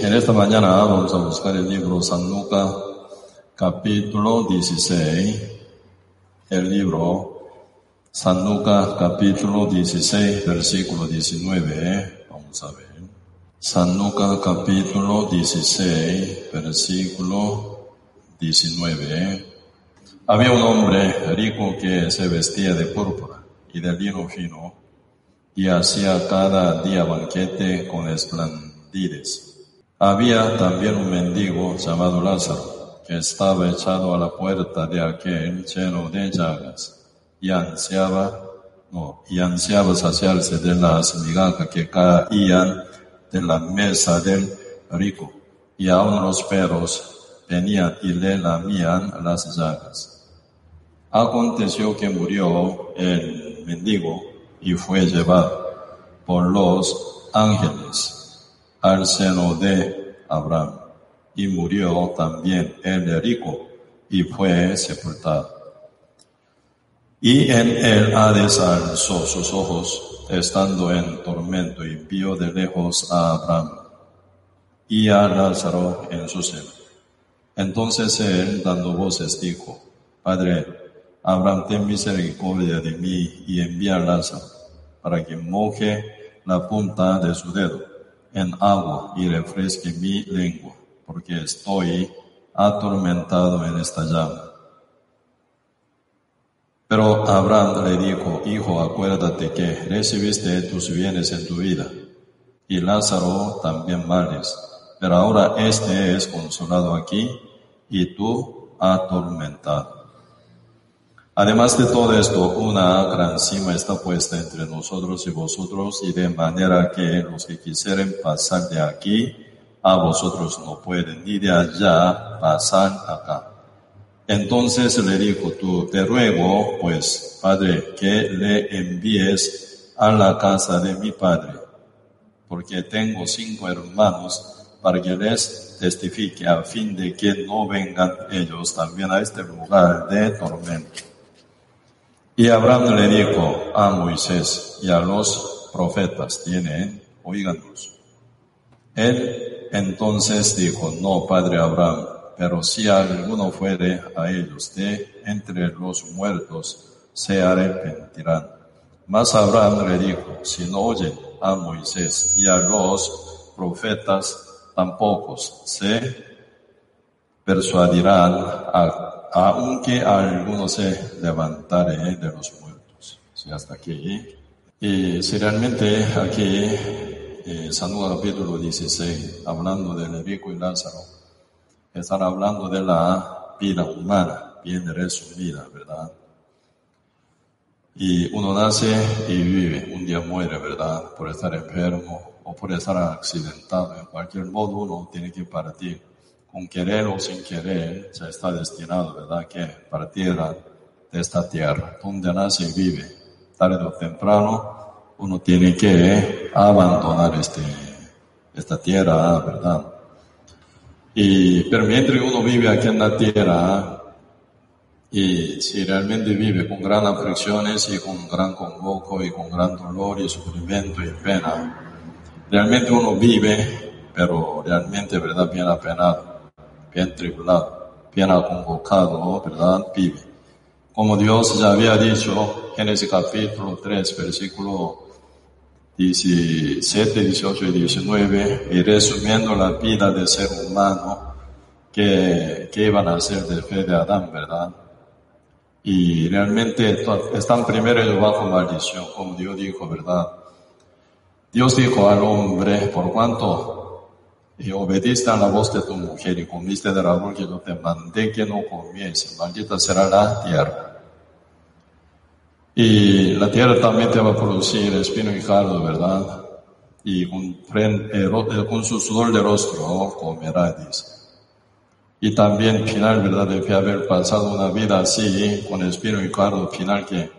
En esta mañana vamos a buscar el libro San Lucas, capítulo 16. El libro San Lucas, capítulo 16, versículo 19. Vamos a ver. San Lucas, capítulo 16, versículo 19. Había un hombre rico que se vestía de púrpura y de lino fino y hacía cada día banquete con esplendides había también un mendigo llamado Lázaro, que estaba echado a la puerta de aquel lleno de llagas, y ansiaba, no, y ansiaba saciarse de las migajas que caían de la mesa del rico, y aún los perros venían y le lamían las llagas. Aconteció que murió el mendigo y fue llevado por los ángeles al seno de Abraham. Y murió también el rico y fue sepultado. Y en él Hades alzó sus ojos, estando en tormento, y vio de lejos a Abraham y a Lázaro en su seno. Entonces él, dando voces, dijo, Padre, Abraham, ten misericordia de mí y envía a Lázaro para que moje la punta de su dedo en agua y refresque mi lengua, porque estoy atormentado en esta llama. Pero Abraham le dijo, Hijo, acuérdate que recibiste tus bienes en tu vida, y Lázaro también males, pero ahora este es consolado aquí, y tú atormentado. Además de todo esto, una gran cima está puesta entre nosotros y vosotros, y de manera que los que quisieren pasar de aquí a vosotros no pueden, ni de allá pasar acá. Entonces le dijo tú, te ruego, pues, Padre, que le envíes a la casa de mi Padre, porque tengo cinco hermanos para que les testifique a fin de que no vengan ellos también a este lugar de tormento. Y Abraham le dijo a Moisés y a los profetas, tienen, oíganos. Él entonces dijo, no, padre Abraham, pero si alguno fuere a ellos de entre los muertos, se arrepentirán. Mas Abraham le dijo, si no oyen a Moisés y a los profetas, tampoco se persuadirán a aunque alguno se levantare de los muertos. Sí, hasta aquí. Y si realmente aquí, eh, San Juan capítulo 16, hablando del rico y Lázaro, están hablando de la vida humana, bien resumida, ¿verdad? Y uno nace y vive, un día muere, ¿verdad? Por estar enfermo o por estar accidentado. En cualquier modo uno tiene que partir con querer o sin querer, ya está destinado, ¿verdad?, que partiera de esta tierra, donde nace y vive. Tarde o temprano, uno tiene que abandonar este, esta tierra, ¿verdad? Y, pero mientras uno vive aquí en la tierra, y si realmente vive con gran aflicciones y con gran convoco y con gran dolor y sufrimiento y pena, realmente uno vive, pero realmente, ¿verdad?, bien apenado bien tribulado, bien convocado, ¿verdad? Vive. Como Dios ya había dicho, Génesis capítulo 3, versículo 17, 18 y 19, y resumiendo la vida del ser humano que, que iban a ser de fe de Adán, ¿verdad? Y realmente están primero bajo maldición, como Dios dijo, ¿verdad? Dios dijo al hombre, por cuanto y obediste a la voz de tu mujer y comiste del árbol que yo te mandé que no comiese, maldita será la tierra. Y la tierra también te va a producir espino y cardo, ¿verdad? Y con, eh, con su sudor de rostro comerá, dice. Y también final, ¿verdad? De haber pasado una vida así, con espino y cardo, final que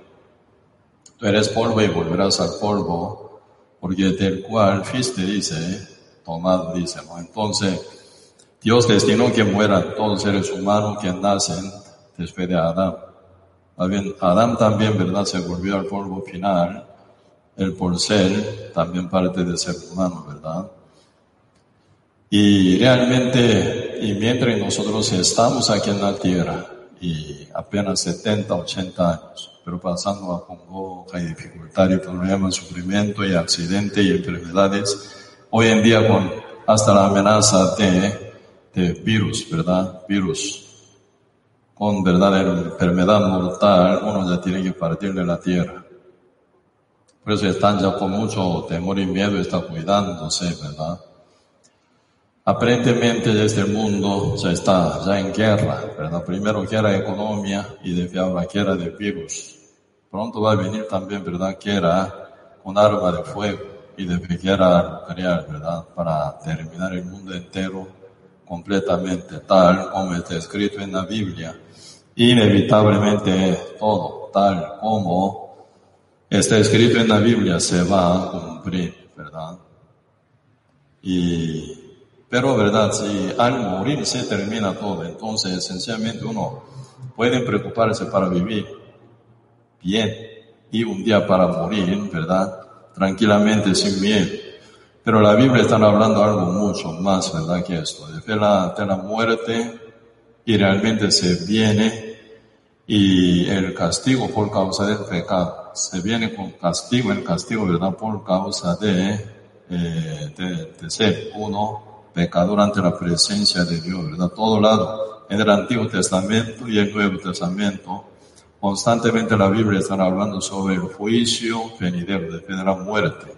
tú eres polvo y volverás al polvo, porque del cual fuiste, dice, tomado, dice, Entonces, Dios destinó que mueran todos los seres humanos que nacen después de Adán. Adán también, ¿verdad? Se volvió al polvo final. El por ser también parte del ser humano, ¿verdad? Y realmente, y mientras nosotros estamos aquí en la tierra, y apenas 70, 80 años, pero pasando a Congo hay dificultades, problemas, sufrimiento y accidentes y enfermedades, hoy en día con hasta la amenaza de, virus, ¿verdad? Virus. Con verdadera enfermedad mortal, uno ya tiene que partir de la tierra. Por eso están ya con mucho temor y miedo, está cuidándose, ¿verdad? Aparentemente este mundo ya está ya en guerra, ¿verdad? Primero guerra de economía y después ahora guerra de virus. Pronto va a venir también, ¿verdad? Guerra con arma de fuego y guerra nuclear, ¿verdad? Para terminar el mundo entero completamente, tal como está escrito en la Biblia. Inevitablemente todo, tal como está escrito en la Biblia, se va a cumplir, ¿verdad? Y pero, ¿verdad? Si al morir se termina todo, entonces esencialmente uno puede preocuparse para vivir bien y un día para morir, ¿verdad? Tranquilamente, sin miedo. Pero la Biblia está hablando algo mucho más, ¿verdad? Que esto, de la, de la muerte y realmente se viene y el castigo por causa del pecado. Se viene con castigo, el castigo, ¿verdad? Por causa de, eh, de, de ser uno pecador ante la presencia de Dios, ¿verdad? Todo lado, en el Antiguo Testamento y el Nuevo Testamento, constantemente la Biblia está hablando sobre el juicio venidero, de la muerte.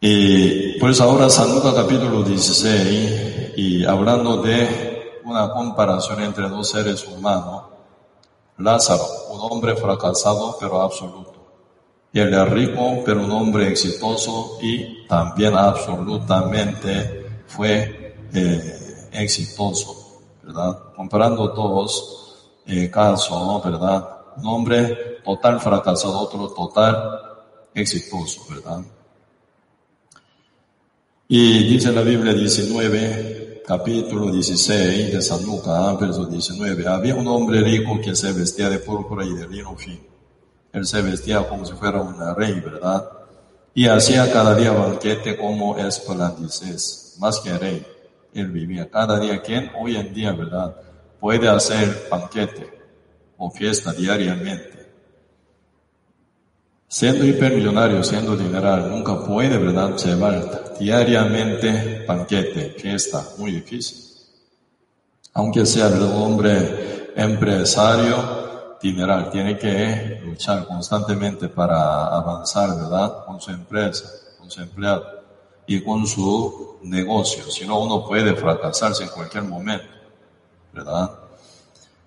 Y pues ahora San Lucas capítulo 16, y hablando de una comparación entre dos seres humanos, Lázaro, un hombre fracasado pero absoluto y el rico, pero un hombre exitoso y también absolutamente fue eh, exitoso, ¿verdad? Comparando dos eh, casos, ¿verdad? Un hombre total fracasado, otro total exitoso, ¿verdad? Y dice la Biblia 19, capítulo 16 de San Lucas, verso 19, había un hombre rico que se vestía de púrpura y de lino fino él se vestía como si fuera un rey, ¿verdad? Y hacía cada día banquete como esplandices, más que rey. Él vivía cada día. ¿Quién hoy en día, verdad? Puede hacer banquete o fiesta diariamente. Siendo hipermillonario, siendo dineral, nunca puede, ¿verdad?, llevar diariamente banquete, fiesta, muy difícil. Aunque sea un hombre empresario, dineral, tiene que luchar constantemente para avanzar, ¿verdad? Con su empresa, con su empleado y con su negocio. Si no, uno puede fracasarse en cualquier momento, ¿verdad?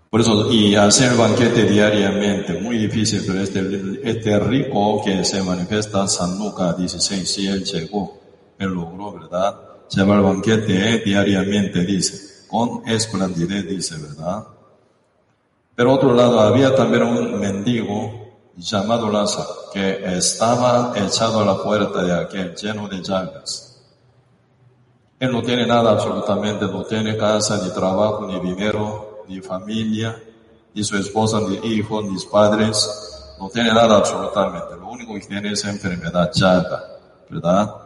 Por eso, y hacer banquete diariamente, muy difícil, pero este, este rico que se manifiesta San Lucas 16, si él llegó, él logró, ¿verdad? Llevar banquete diariamente, dice, con esplendidez, dice, ¿verdad? Pero otro lado, había también un mendigo llamado Lázaro, que estaba echado a la puerta de aquel, lleno de llagas. Él no tiene nada absolutamente, no tiene casa, ni trabajo, ni dinero, ni familia, ni su esposa, ni hijos, ni padres, no tiene nada absolutamente. Lo único que tiene es enfermedad, llaga, ¿verdad?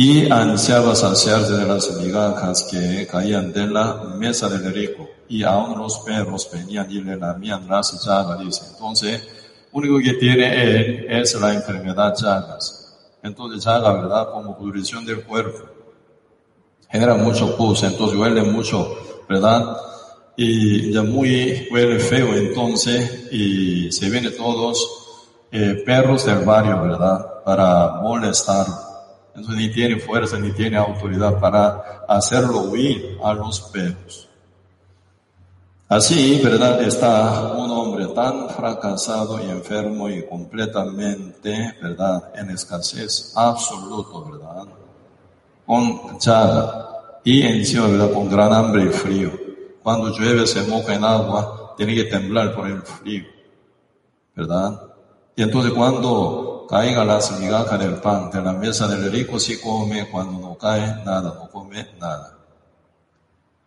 y ansiaba saciarse de las migajas que caían de la mesa del rico, y aún los perros venían y le lamían las llagas, dice. Entonces, único que tiene él es la enfermedad llagas. Entonces, llaga, ¿verdad? Como pudrición del cuerpo. Genera mucho pus, entonces huele mucho, ¿verdad? Y ya muy huele feo, entonces, y se vienen todos eh, perros del barrio, ¿verdad? Para molestar entonces ni tiene fuerza ni tiene autoridad para hacerlo huir a los perros. Así, ¿verdad? Está un hombre tan fracasado y enfermo y completamente, ¿verdad? En escasez absoluto, ¿verdad? Con chaga y encima, ¿verdad? Con gran hambre y frío. Cuando llueve se moja en agua, tiene que temblar por el frío, ¿verdad? Y entonces cuando caiga las migajas del pan de la mesa del rico si come, cuando no cae nada, no come nada.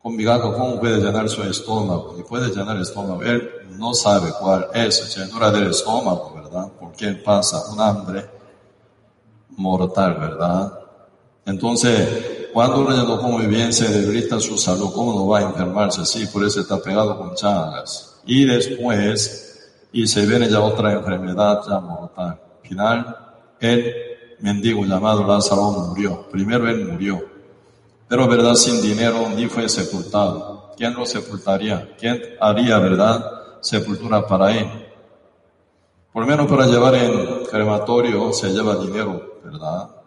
Con migajas, ¿cómo puede llenar su estómago? Y puede llenar el estómago. Él no sabe cuál es llenura del estómago, ¿verdad? Porque él pasa un hambre mortal, ¿verdad? Entonces, cuando uno ya no come bien, se debilita su salud, ¿cómo no va a enfermarse? Sí, por eso está pegado con chagas. Y después, y se viene ya otra enfermedad ya mortal. Final, el mendigo llamado Lázaro murió. Primero él murió. Pero, ¿verdad? Sin dinero ni fue sepultado. ¿Quién lo sepultaría? ¿Quién haría, verdad, sepultura para él? Por lo menos para llevar en crematorio se lleva dinero, ¿verdad?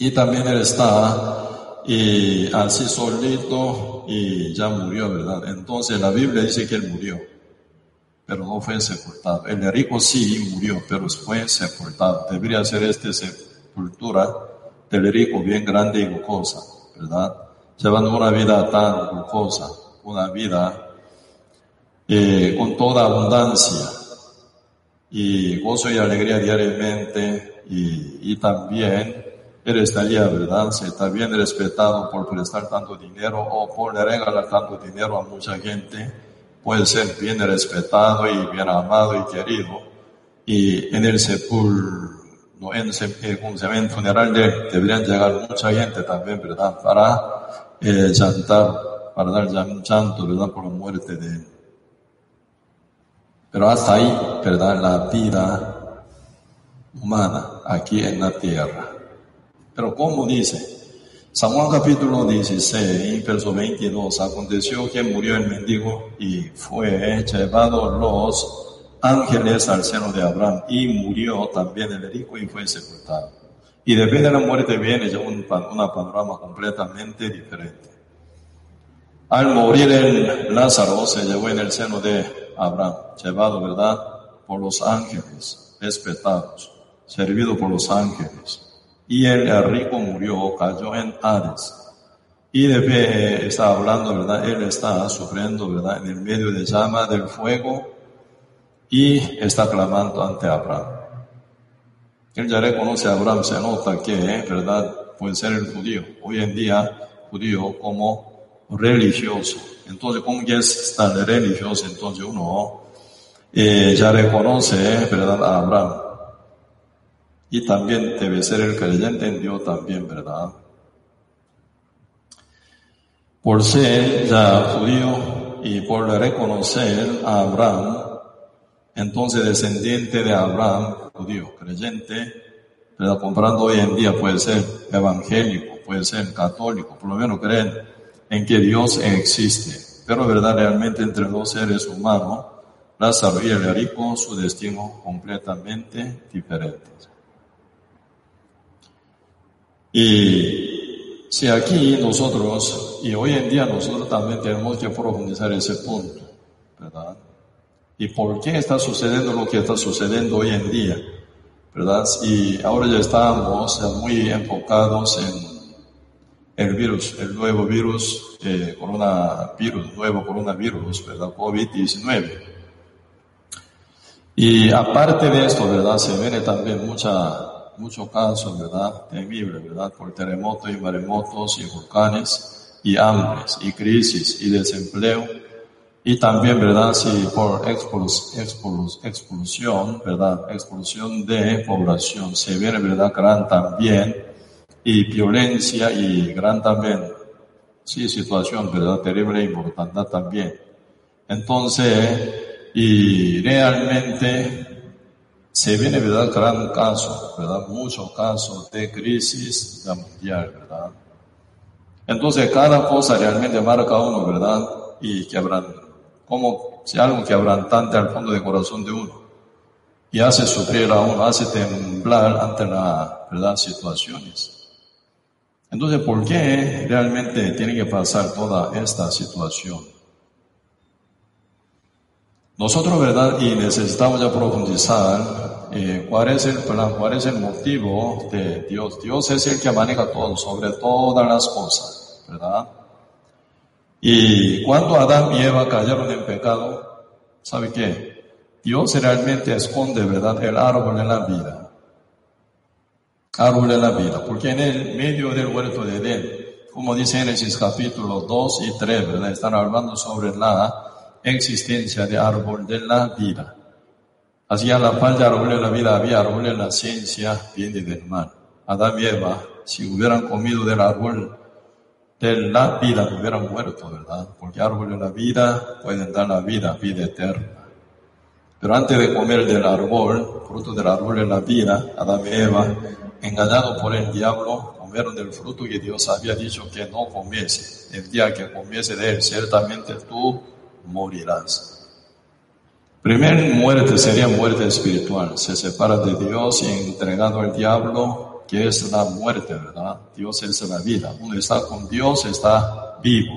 Y también él está y así solito y ya murió, ¿verdad? Entonces la Biblia dice que él murió, pero no fue sepultado. El rico sí murió, pero fue sepultado. Debería ser esta sepultura del rico bien grande y lujosa, ¿verdad? Llevando una vida tan lujosa, una vida eh, con toda abundancia y gozo y alegría diariamente y, y también él estaría, ¿verdad? Se está bien respetado por prestar tanto dinero o por regalar tanto dinero a mucha gente. Puede ser bien respetado y bien amado y querido. Y en el sepul, no, en el cementerio funeral de deberían llegar mucha gente también, ¿verdad? Para eh, para dar un llanto, ¿verdad? Por la muerte de él. Pero hasta ahí, ¿verdad? La vida humana aquí en la tierra. Pero como dice, San Juan capítulo 16, verso 22, aconteció que murió el mendigo y fue llevado los ángeles al seno de Abraham y murió también el rico y fue sepultado. Y después de la muerte viene ya un, una panorama completamente diferente. Al morir el Lázaro se llevó en el seno de Abraham, llevado, ¿verdad?, por los ángeles, respetados, servido por los ángeles y el rico murió, cayó en Hades. Y de está hablando, ¿verdad? Él está sufriendo, ¿verdad? En el medio de llama del fuego y está clamando ante Abraham. Él ya reconoce a Abraham, se nota que, ¿verdad? Puede ser el judío. Hoy en día, judío como religioso. Entonces, como es tan religioso, entonces uno eh, ya reconoce, ¿verdad? A Abraham. Y también debe ser el creyente en Dios también, ¿verdad? Por ser ya judío y por reconocer a Abraham, entonces descendiente de Abraham, judío, creyente, ¿verdad? Comprando hoy en día puede ser evangélico, puede ser católico, por lo menos creen en que Dios existe. Pero verdad, realmente entre dos seres humanos, Lázaro y el rico, su destino completamente diferente. Y si aquí nosotros, y hoy en día nosotros también tenemos que profundizar ese punto, ¿verdad? ¿Y por qué está sucediendo lo que está sucediendo hoy en día? ¿Verdad? Y ahora ya estamos muy enfocados en el virus, el nuevo virus, eh, coronavirus, nuevo coronavirus, ¿verdad? COVID-19. Y aparte de esto, ¿verdad? Se viene también mucha muchos casos, ¿verdad? Temibles, ¿verdad? Por terremotos y maremotos y volcanes y hambres y crisis y desempleo. Y también, ¿verdad? Sí, por expulsión, ¿verdad? Expulsión de población. Se viene, ¿verdad? Gran también. Y violencia y gran también. Sí, situación, ¿verdad? Terrible e importante también. Entonces, y realmente se viene, ¿verdad? Gran caso, ¿verdad? Muchos casos de crisis mundial, ¿verdad? Entonces, cada cosa realmente marca uno, ¿verdad? Y que habrán, como si algo que abrantante al fondo del corazón de uno. Y hace sufrir a uno, hace temblar ante las, ¿verdad? Situaciones. Entonces, ¿por qué realmente tiene que pasar toda esta situación? Nosotros, ¿verdad? Y necesitamos ya profundizar eh, cuál es el plan, cuál es el motivo de Dios. Dios es el que maneja todo, sobre todas las cosas, ¿verdad? Y cuando Adán y Eva cayeron en pecado, ¿sabe qué? Dios realmente esconde, ¿verdad? El árbol de la vida. Árbol de la vida. Porque en el medio del huerto de Edén, como dice Génesis capítulo 2 y 3, ¿verdad? Están hablando sobre la existencia de árbol de la vida. Así a la árbol de la vida había árbol de la ciencia, bien y del mal. Adán y Eva, si hubieran comido del árbol de la vida, hubieran muerto, ¿verdad? Porque árbol de la vida pueden dar la vida, vida eterna. Pero antes de comer del árbol, fruto del árbol de la vida, Adán y Eva, engañados por el diablo, comieron del fruto que Dios había dicho que no comiese. El día que comiese de él, ciertamente tú morirás. Primer muerte sería muerte espiritual. Se separa de Dios y entregado al diablo, que es la muerte, ¿verdad? Dios es la vida. Uno está con Dios, está vivo.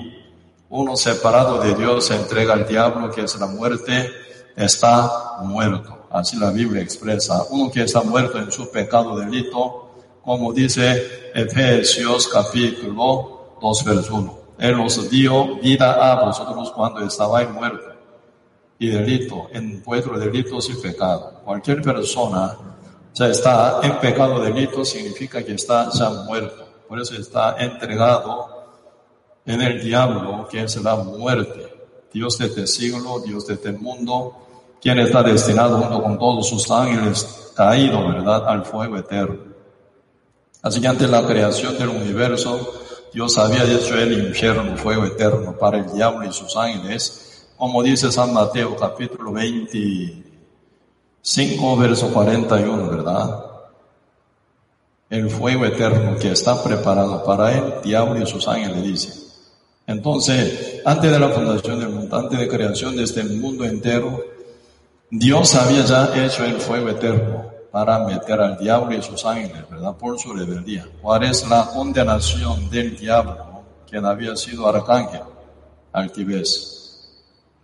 Uno separado de Dios se entrega al diablo, que es la muerte, está muerto. Así la Biblia expresa. Uno que está muerto en su pecado delito, como dice Efesios capítulo 2, verso 1. Él os dio vida a vosotros cuando estabais muertos y delito, en vuestro delitos y pecado. Cualquier persona ya está en pecado delito significa que está ya muerto. Por eso está entregado en el diablo, que es la muerte. Dios de este siglo, Dios de este mundo, quien está destinado junto con todos sus ángeles caído, ¿verdad?, al fuego eterno. Así que ante la creación del universo, Dios había hecho el infierno, fuego eterno para el diablo y sus ángeles, como dice San Mateo capítulo 25, verso 41, ¿verdad? El fuego eterno que está preparado para el diablo y sus ángeles, dice. Entonces, antes de la fundación del mundo, antes de creación de este mundo entero, Dios había ya hecho el fuego eterno para meter al diablo y sus ángeles, ¿verdad? Por su rebeldía. ¿Cuál es la condenación del diablo, quien había sido arcángel? Altivez,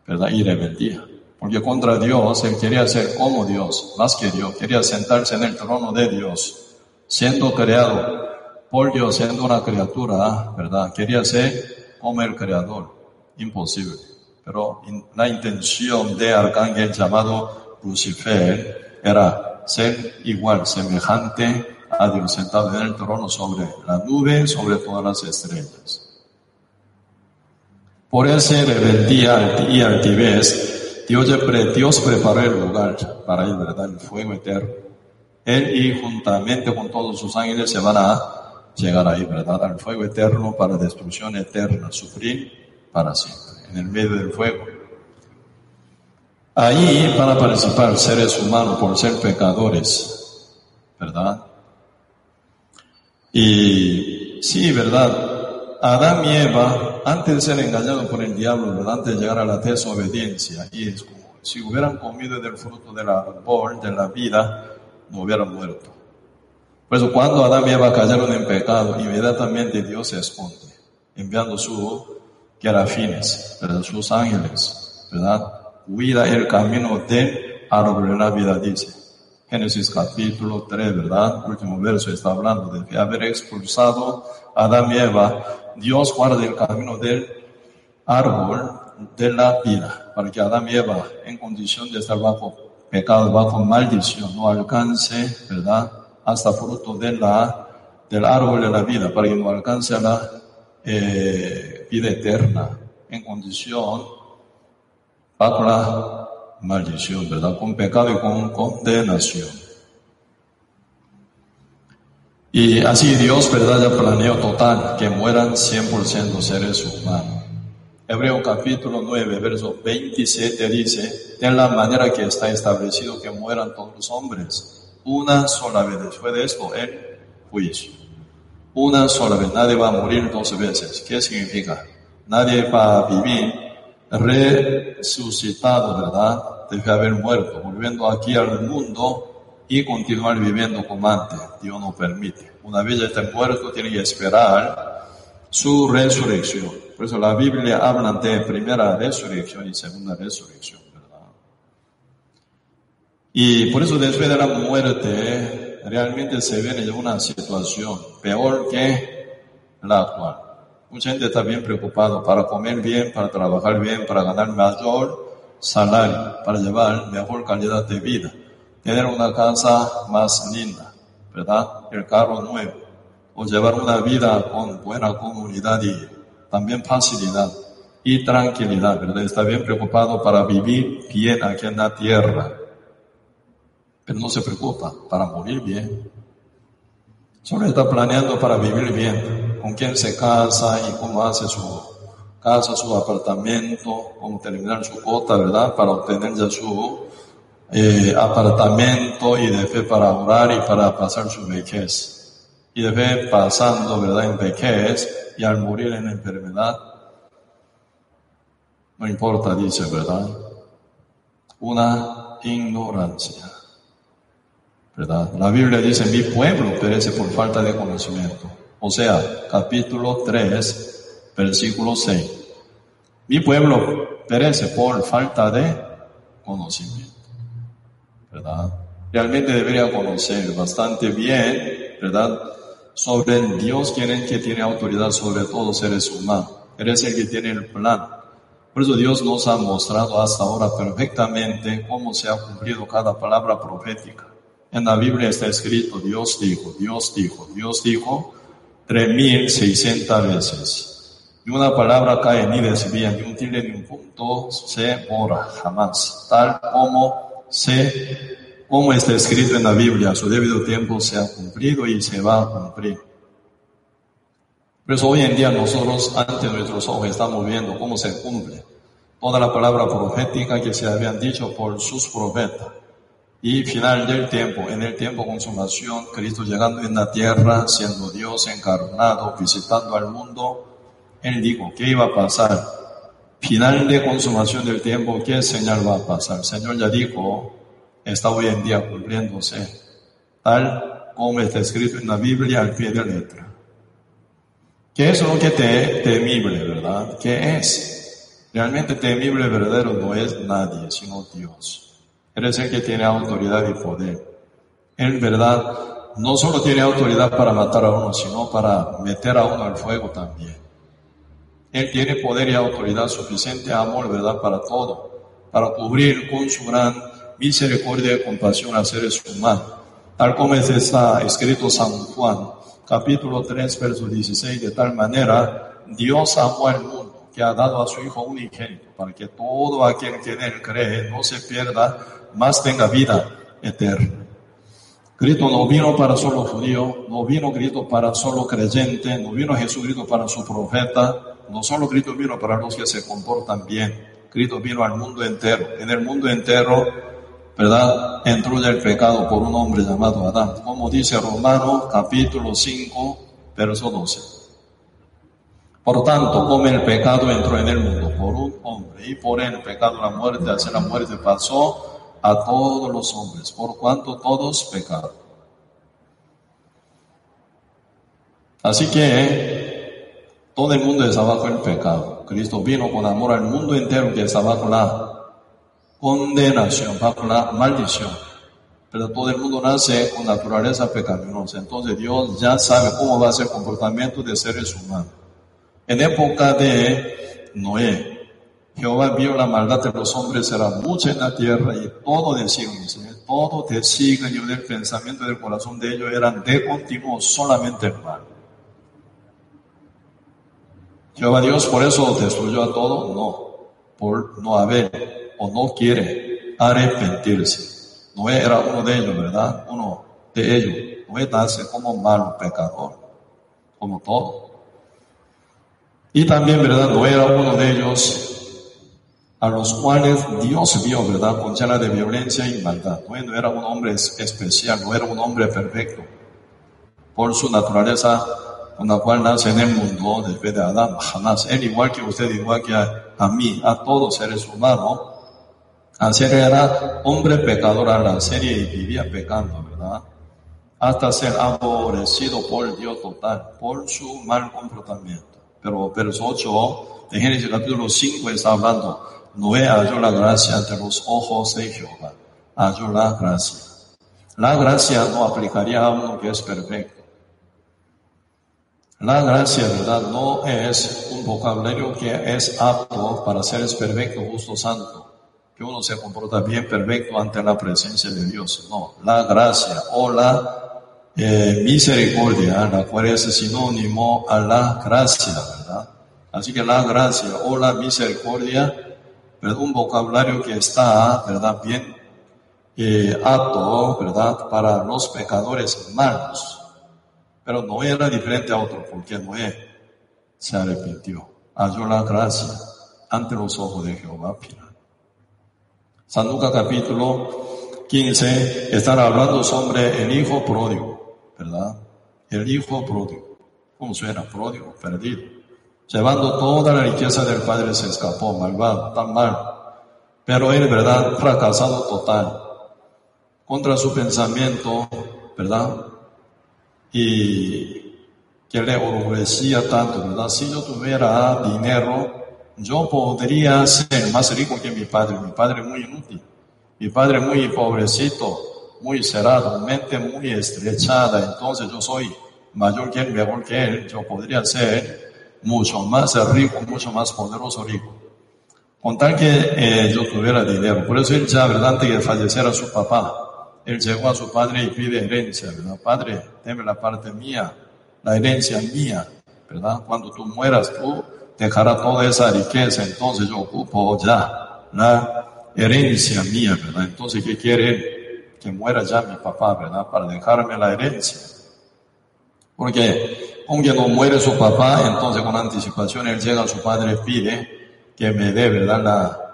¿verdad? Y rebeldía. Porque contra Dios él quería ser como Dios, más que Dios, quería sentarse en el trono de Dios, siendo creado por Dios, siendo una criatura, ¿verdad? Quería ser como el creador, imposible pero la intención de arcángel llamado Lucifer era ser igual, semejante a Dios sentado en el trono sobre la nube, sobre todas las estrellas. Por ese rebeldía y altivez, Dios, Dios preparó el lugar para ¿verdad? El fuego eterno. Él y juntamente con todos sus ángeles se van a llegar ahí, ¿verdad? Al fuego eterno para destrucción eterna, sufrir para siempre en el medio del fuego. Ahí van a participar seres humanos por ser pecadores, ¿verdad? Y sí, ¿verdad? Adán y Eva, antes de ser engañados por el diablo. Antes de llegar a la desobediencia, y es como si hubieran comido del fruto del árbol de la vida, no hubieran muerto. Por eso cuando Adán y Eva cayeron en pecado, inmediatamente Dios se esconde, enviando su que era fines, ¿verdad? Sus ángeles, ¿verdad? Cuida el camino del árbol de la vida, dice. Génesis capítulo 3, ¿verdad? Último verso está hablando de que haber expulsado a Adán y Eva, Dios guarda el camino del árbol de la vida, para que Adán y Eva, en condición de estar bajo pecado, bajo maldición, no alcance, ¿verdad? Hasta fruto de la, del árbol de la vida, para que no alcance la eh, vida eterna en condición bajo la maldición, ¿verdad? Con pecado y con condenación. Y así Dios, ¿verdad? Ya planeó total que mueran 100% seres humanos. Hebreo capítulo 9, verso 27 dice, de la manera que está establecido que mueran todos los hombres, una sola vez después de esto, el juicio una sola vez. Nadie va a morir dos veces. ¿Qué significa? Nadie va a vivir resucitado, ¿verdad? Debe haber muerto, volviendo aquí al mundo y continuar viviendo como antes. Dios no permite. Una vez ya esté muerto, tiene que esperar su resurrección. Por eso la Biblia habla de primera resurrección y segunda resurrección, ¿verdad? Y por eso después de la muerte, realmente se viene en una situación peor que la actual. Mucha gente está bien preocupada para comer bien, para trabajar bien, para ganar mayor salario, para llevar mejor calidad de vida, tener una casa más linda, ¿verdad? El carro nuevo, o llevar una vida con buena comunidad y también facilidad y tranquilidad, ¿verdad? Está bien preocupado para vivir bien aquí en la tierra pero no se preocupa para morir bien. Solo está planeando para vivir bien, con quién se casa y cómo hace su casa, su apartamento, cómo terminar su cuota, ¿verdad? Para obtener ya su eh, apartamento y de fe para orar y para pasar su vejez. Y de fe pasando, ¿verdad? En vejez y al morir en enfermedad. No importa, dice, ¿verdad? Una ignorancia. ¿verdad? La Biblia dice, mi pueblo perece por falta de conocimiento. O sea, capítulo 3, versículo 6. Mi pueblo perece por falta de conocimiento, Realmente debería conocer bastante bien, ¿verdad? Sobre Dios, quien es que tiene autoridad sobre todos seres humanos. Él es el que tiene el plan. Por eso Dios nos ha mostrado hasta ahora perfectamente cómo se ha cumplido cada palabra profética. En la Biblia está escrito, Dios dijo, Dios dijo, Dios dijo, 3600 veces. Y una palabra cae ni desvía, ni un tilde ni un punto se borra, jamás. Tal como se, como está escrito en la Biblia, su debido tiempo se ha cumplido y se va a cumplir. Por eso hoy en día nosotros ante nuestros ojos estamos viendo cómo se cumple toda la palabra profética que se habían dicho por sus profetas. Y final del tiempo, en el tiempo consumación, Cristo llegando en la tierra, siendo Dios encarnado, visitando al mundo, Él dijo, ¿qué iba a pasar? Final de consumación del tiempo, ¿qué señal va a pasar? El Señor ya dijo, está hoy en día cumpliéndose, tal como está escrito en la Biblia al pie de letra. ¿Qué es lo que te temible, verdad? ¿Qué es? Realmente temible verdadero no es nadie, sino Dios. Es el que tiene autoridad y poder. En verdad, no solo tiene autoridad para matar a uno, sino para meter a uno al fuego también. Él tiene poder y autoridad suficiente, amor, verdad, para todo, para cubrir con su gran misericordia y compasión a seres humanos. Tal como está escrito San Juan, capítulo 3, verso 16, de tal manera Dios amó al mundo que ha dado a su Hijo unigénito, para que todo aquel que en él cree no se pierda, más tenga vida eterna. Cristo no vino para solo judío, no vino Cristo para solo creyente, no vino Jesucristo para su profeta, no solo Cristo vino para los que se comportan bien, Cristo vino al mundo entero. En el mundo entero, ¿verdad? Entró el pecado por un hombre llamado Adán. Como dice Romano capítulo 5, verso 12. Por tanto, como el pecado entró en el mundo por un hombre y por el pecado la muerte, hacia la muerte pasó a todos los hombres, por cuanto todos pecaron. Así que todo el mundo está bajo el pecado. Cristo vino con amor al mundo entero que está bajo la condenación, bajo la maldición. Pero todo el mundo nace con naturaleza pecaminosa. Entonces Dios ya sabe cómo va a ser el comportamiento de seres humanos. En época de Noé, Jehová vio la maldad de los hombres era mucha en la tierra y todo decían, todo decían y el pensamiento del corazón de ellos eran de continuo solamente mal. Jehová Dios por eso destruyó a todo, no, por no haber o no quiere arrepentirse. Noé era uno de ellos, ¿verdad? Uno de ellos. Noé nace como malo pecador, como todo. Y también, ¿verdad? Noé era uno de ellos a los cuales Dios vio, ¿verdad?, con llena de violencia y maldad. No era un hombre especial, no era un hombre perfecto. Por su naturaleza, con la cual nace en el mundo, después de Adán, jamás. Él, igual que usted, igual que a, mí, a todos seres humanos, así era hombre pecador a la serie y vivía pecando, ¿verdad? Hasta ser aborrecido por Dios total, por su mal comportamiento. Pero verso 8 de Génesis capítulo 5 está hablando Noé halló la gracia ante los ojos de Jehová. Halló la gracia. La gracia no aplicaría a uno que es perfecto. La gracia, ¿verdad? No es un vocabulario que es apto para seres perfectos, justo, santo. Que uno se comporta bien perfecto ante la presencia de Dios. No, la gracia o la eh, misericordia, la cual es sinónimo a la gracia, ¿verdad? Así que la gracia o la misericordia un vocabulario que está, ¿verdad? Bien eh, apto, ¿verdad? Para los pecadores malos. Pero no era diferente a otro, porque Noé se arrepintió, halló la gracia ante los ojos de Jehová. San Lucas capítulo 15, están hablando sobre el hijo pródigo, ¿verdad? El hijo pródigo. ¿Cómo suena? Pródigo, perdido. Llevando toda la riqueza del padre se escapó, malvado, tan mal. Pero él, ¿verdad? Fracasado total. Contra su pensamiento, ¿verdad? Y que le orgullecía tanto, ¿verdad? Si yo tuviera dinero, yo podría ser más rico que mi padre. Mi padre muy inútil. Mi padre muy pobrecito, muy cerrado, mente muy estrechada. Entonces yo soy mayor que él, mejor que él. Yo podría ser mucho más rico, mucho más poderoso rico. Con tal que eh, yo tuviera dinero. Por eso él ya, ¿verdad? Antes de fallecer a su papá, él llegó a su padre y pide herencia, ¿verdad? Padre, deme la parte mía, la herencia mía, ¿verdad? Cuando tú mueras, tú dejará toda esa riqueza, entonces yo ocupo ya la herencia mía, ¿verdad? Entonces, ¿qué quiere Que muera ya mi papá, ¿verdad? Para dejarme la herencia. Porque aunque no muere su papá, entonces con anticipación él llega a su padre pide que me dé, ¿verdad? La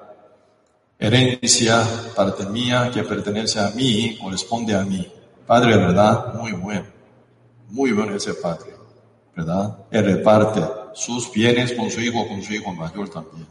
herencia, parte mía, que pertenece a mí, corresponde a mí. Padre, ¿verdad? Muy bueno. Muy bueno ese padre, ¿verdad? Él reparte sus bienes con su hijo, con su hijo mayor también.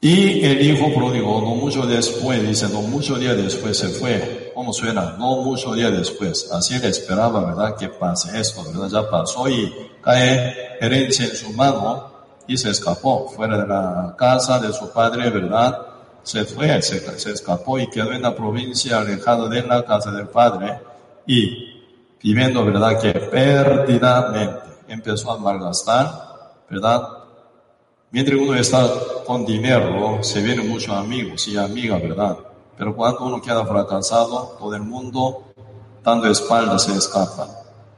Y el hijo pródigo, no mucho después, dice, no mucho día después se fue. ¿Cómo suena? No mucho día después. Así le esperaba, ¿verdad? Que pase esto, ¿verdad? Ya pasó y cae herencia en su mano y se escapó fuera de la casa de su padre, ¿verdad? Se fue, se, se escapó y quedó en la provincia alejado de la casa del padre y viviendo, ¿verdad? Que perdidamente empezó a malgastar, ¿verdad? Mientras uno está con dinero, se vienen muchos amigos y amigas, ¿verdad? Pero cuando uno queda fracasado, todo el mundo dando espaldas se escapa.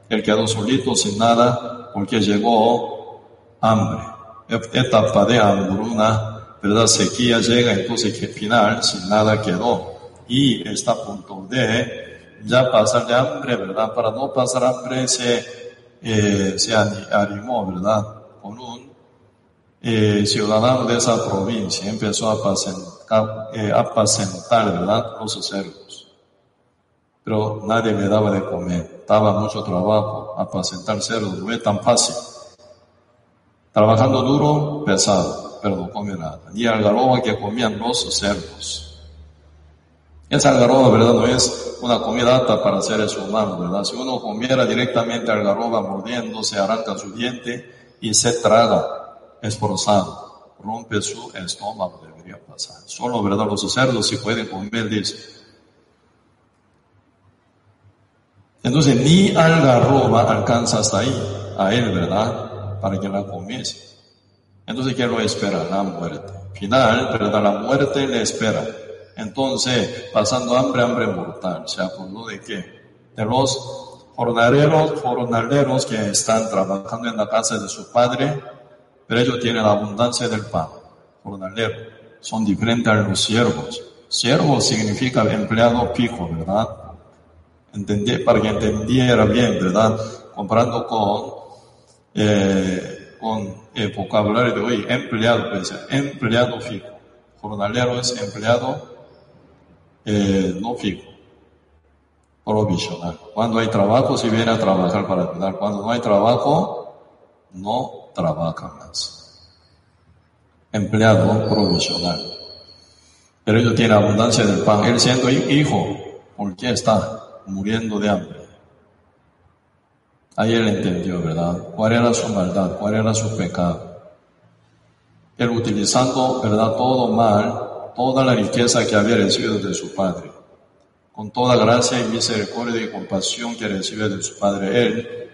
Él quedó solito, sin nada, porque llegó hambre. Etapa de hambruna, ¿verdad? Sequía llega, entonces que al final, sin nada quedó. Y está a punto de ya pasar de hambre, ¿verdad? Para no pasar hambre se, eh, se animó, ¿verdad? Con un eh, ciudadano de esa provincia, empezó a apacentar, eh, apacentar, ¿verdad? Los cerdos. Pero nadie le daba de comer, daba mucho trabajo, apacentar cerdos, no es tan fácil. Trabajando duro, pesado, pero no come nada. Ni algarroba que comían los cerdos. Esa algarroba, ¿verdad? No es una comida apta para seres humanos, ¿verdad? Si uno comiera directamente algarroba mordiendo, se arranca su diente y se traga esforzado, rompe su estómago, debería pasar. Solo, ¿verdad? Los cerdos si pueden comer, dice. Entonces, ni algarroba alcanza hasta ahí, a él, ¿verdad? Para que la comiese. Entonces, ¿qué lo espera? La muerte. Final, ¿verdad? La muerte le espera. Entonces, pasando hambre, hambre mortal. ¿Se acordó de qué? De los jornaleros, jornaleros que están trabajando en la casa de su padre, pero ellos tienen la abundancia del pan. Jornalero. Son diferentes a los siervos. Siervo significa empleado pico, ¿verdad? Entendí, para que entendiera bien, ¿verdad? Comparando con, eh, con el vocabulario de hoy, empleado, pues, empleado fijo. Jornalero es empleado eh, no fijo, provisional. Cuando hay trabajo, si viene a trabajar para ayudar. Cuando no hay trabajo, no trabaja más. Empleado provisional. Pero ellos tiene abundancia del pan. Él siendo hijo, ¿por qué está muriendo de hambre? Ahí él entendió, ¿verdad? ¿Cuál era su maldad? ¿Cuál era su pecado? Él utilizando, ¿verdad? Todo mal toda la riqueza que había recibido de su Padre. Con toda gracia y misericordia y compasión que recibió de su Padre, él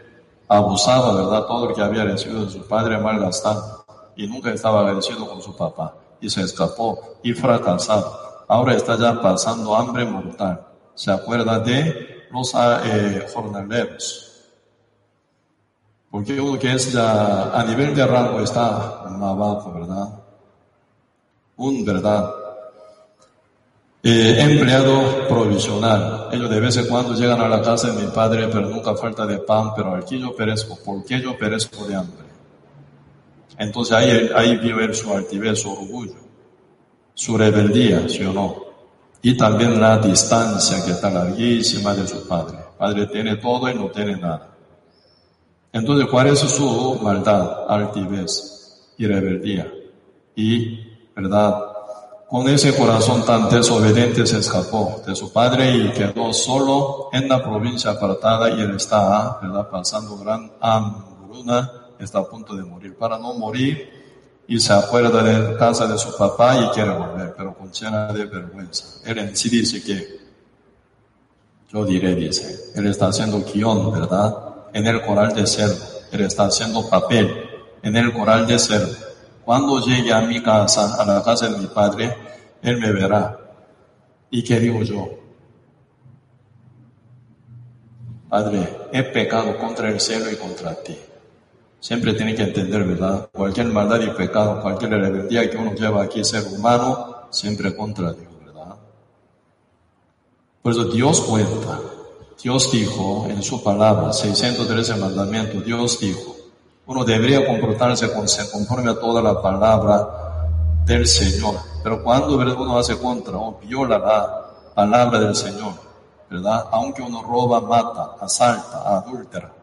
abusaba, ¿verdad? Todo lo que había recibido de su Padre malgastando y nunca estaba agradecido con su papá y se escapó y fracasado. Ahora está ya pasando hambre mortal. Se acuerda de los eh, jornaleros. Porque uno que es ya a nivel de rango está más abajo, ¿verdad? Un, ¿verdad? Eh, empleado provisional. Ellos de vez en cuando llegan a la casa de mi padre, pero nunca falta de pan, pero aquí yo perezco. ¿Por qué yo perezco de hambre? Entonces ahí, ahí vive su altivez, su orgullo, su rebeldía, ¿sí o no? Y también la distancia que está larguísima de su padre. Padre tiene todo y no tiene nada. Entonces, ¿cuál es su maldad, altivez y rebeldía? Y, ¿verdad? Con ese corazón tan desobediente se escapó de su padre y quedó solo en la provincia apartada y él está, ¿verdad? Pasando gran hambruna, está a punto de morir. Para no morir, y se acuerda de casa de su papá y quiere volver, pero con llena de vergüenza. Él en sí dice que, yo diré, dice, él está haciendo guion, ¿verdad? En el coral de cerdo. Haciendo papel en el coral de cerdo. Cuando llegue a mi casa, a la casa de mi padre, él me verá. ¿Y qué digo yo? Padre, he pecado contra el cielo y contra ti. Siempre tiene que entender, ¿verdad? Cualquier maldad y pecado, cualquier rebeldía que uno lleva aquí, ser humano, siempre contra Dios, ¿verdad? Por eso Dios cuenta. Dios dijo en su palabra, 613 mandamientos, Dios dijo, uno debería comportarse conforme a toda la palabra del Señor. Pero cuando uno hace contra o viola la palabra del Señor, ¿verdad? Aunque uno roba, mata, asalta, adúltera,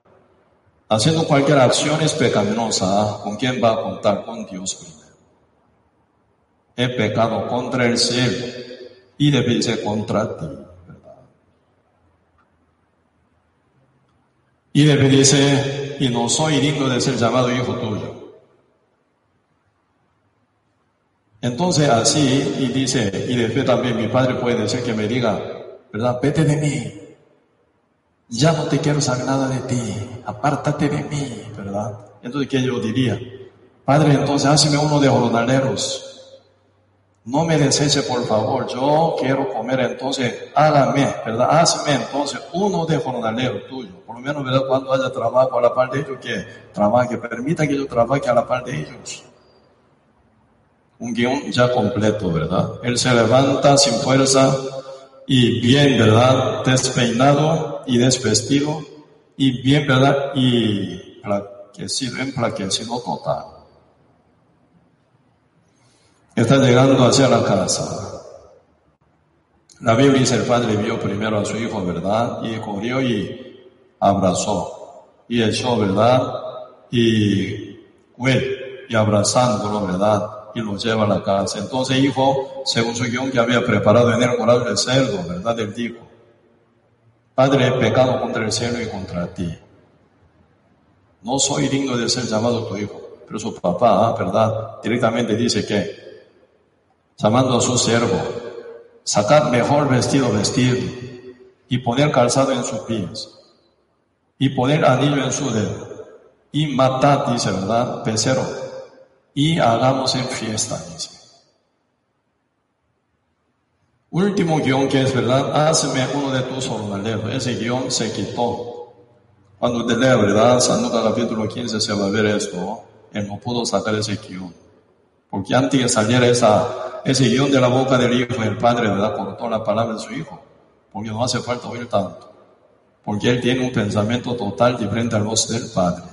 haciendo cualquier acción es pecaminosa, ¿con quién va a contar? Con Dios primero. He pecado contra el cielo y debe ser contra ti. Y le dice, y no soy digno de ser llamado hijo tuyo. Entonces así, y dice, y después también mi padre puede decir que me diga, ¿verdad? Vete de mí. Ya no te quiero saber nada de ti. Apártate de mí, ¿verdad? Entonces, ¿qué yo diría? Padre, entonces hazme uno de jornaleros no me deseche, por favor, yo quiero comer, entonces hágame, ¿verdad? Hazme entonces uno de jornalero tuyo, por lo menos, ¿verdad? Cuando haya trabajo a la par de ellos, que trabaje, permita que yo trabaje a la par de ellos. Un guion ya completo, ¿verdad? Él se levanta sin fuerza y bien, ¿verdad? Despeinado y desvestido y bien, ¿verdad? Y emplaquecido, emplaquecido total. Está llegando hacia la casa. La Biblia dice el padre vio primero a su hijo, ¿verdad? Y corrió y abrazó. Y echó, ¿verdad? Y fue y abrazándolo, ¿verdad? Y lo lleva a la casa. Entonces, hijo, según su guion que había preparado en el coral del cerdo, ¿verdad? Él dijo, Padre, he pecado contra el cielo y contra ti. No soy digno de ser llamado tu hijo. Pero su papá, ¿verdad? Directamente dice que llamando a su siervo, sacar mejor vestido vestir y poner calzado en sus pies y poner anillo en su dedo y matar, dice, ¿verdad? Pecero y hagamos en fiesta, dice. Último guion que es verdad, hazme uno de tus jornaleros. Ese guion se quitó. Cuando te lea, ¿verdad? San Lucas capítulo 15 se va a ver esto. Él no pudo sacar ese guion. Porque antes que saliera esa ese guion de la boca del hijo, el padre, ¿verdad? Cortó la palabra de su hijo, porque no hace falta oír tanto, porque él tiene un pensamiento total diferente a los del padre.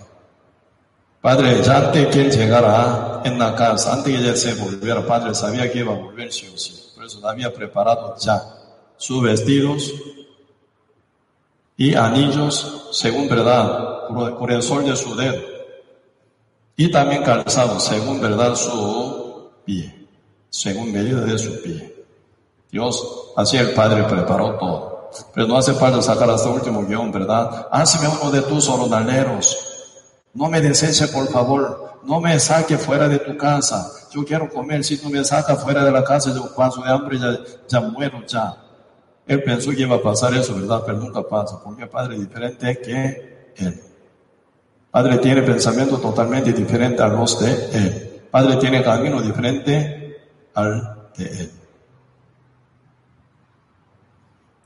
Padre, ya antes que él llegara en la casa, antes que él se volviera, padre sabía que iba a volver sí o sí, por eso había preparado ya. Sus vestidos y anillos, según verdad, por el sol de su dedo, y también calzado, según verdad, su pie según medida de su pie. Dios, así el Padre preparó todo. Pero no hace falta sacar hasta último guion, ¿verdad? Hazme uno de tus jornaleros. No me deseche, por favor. No me saque fuera de tu casa. Yo quiero comer. Si tú me sacas fuera de la casa, yo paso de hambre, ya, ya muero, ya. Él pensó que iba a pasar eso, ¿verdad? Pero nunca pasa. Porque el Padre es diferente que Él. Padre tiene pensamiento totalmente diferente a los de Él. Padre tiene camino diferente al de él.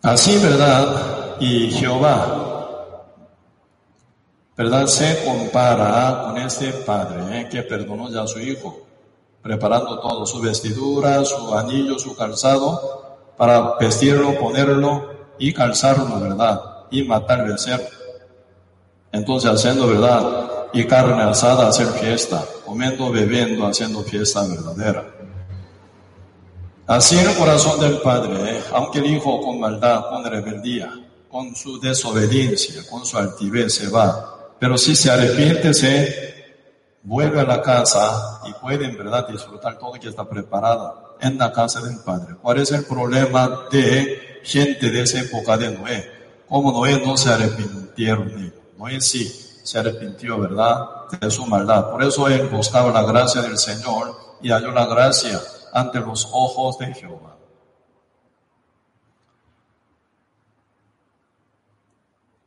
Así, ¿verdad? Y Jehová, ¿verdad? Se compara con este padre ¿eh? que perdonó ya a su hijo, preparando todo, su vestidura, su anillo, su calzado, para vestirlo, ponerlo y calzarlo, ¿verdad? Y matar becerro. Entonces haciendo, ¿verdad? Y carne asada, hacer fiesta, comiendo, bebiendo, haciendo fiesta verdadera. Así el corazón del Padre, ¿eh? aunque el Hijo con maldad, con rebeldía, con su desobediencia, con su altivez se va, pero si se arrepiente, se vuelve a la casa y puede en verdad disfrutar todo lo que está preparado en la casa del Padre. ¿Cuál es el problema de gente de esa época de Noé? Como Noé no se arrepintieron Noé sí se arrepintió, ¿verdad? De su maldad. Por eso él buscaba la gracia del Señor y halló la gracia ante los ojos de Jehová.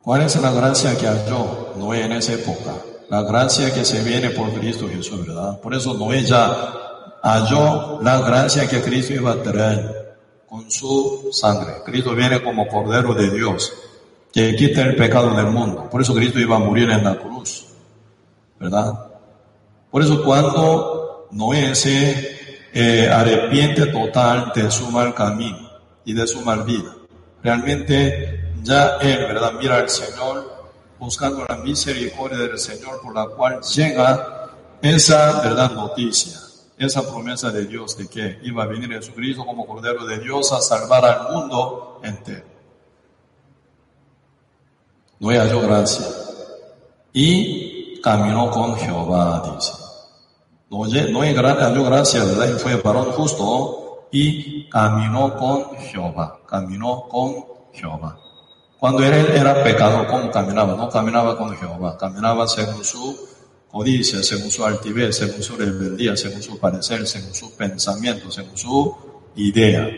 ¿Cuál es la gracia que halló Noé en esa época? La gracia que se viene por Cristo Jesús, ¿verdad? Por eso Noé ya halló la gracia que Cristo iba a traer con su sangre. Cristo viene como Cordero de Dios, que quita el pecado del mundo. Por eso Cristo iba a morir en la cruz, ¿verdad? Por eso cuando Noé se eh, arrepiente total de su mal camino y de su mal vida, realmente ya él, ¿verdad? Mira al Señor buscando la misericordia del Señor por la cual llega esa, ¿verdad? Noticia, esa promesa de Dios de que iba a venir Jesucristo como Cordero de Dios a salvar al mundo entero. No halló gracia y caminó con Jehová, dice. No, no gracia, ¿verdad? Y fue varón justo y caminó con Jehová, caminó con Jehová. Cuando él era pecador, ¿cómo caminaba? No caminaba con Jehová, caminaba según su codicia, según su altivez, según su rebeldía, según su parecer, según su pensamiento, según su idea.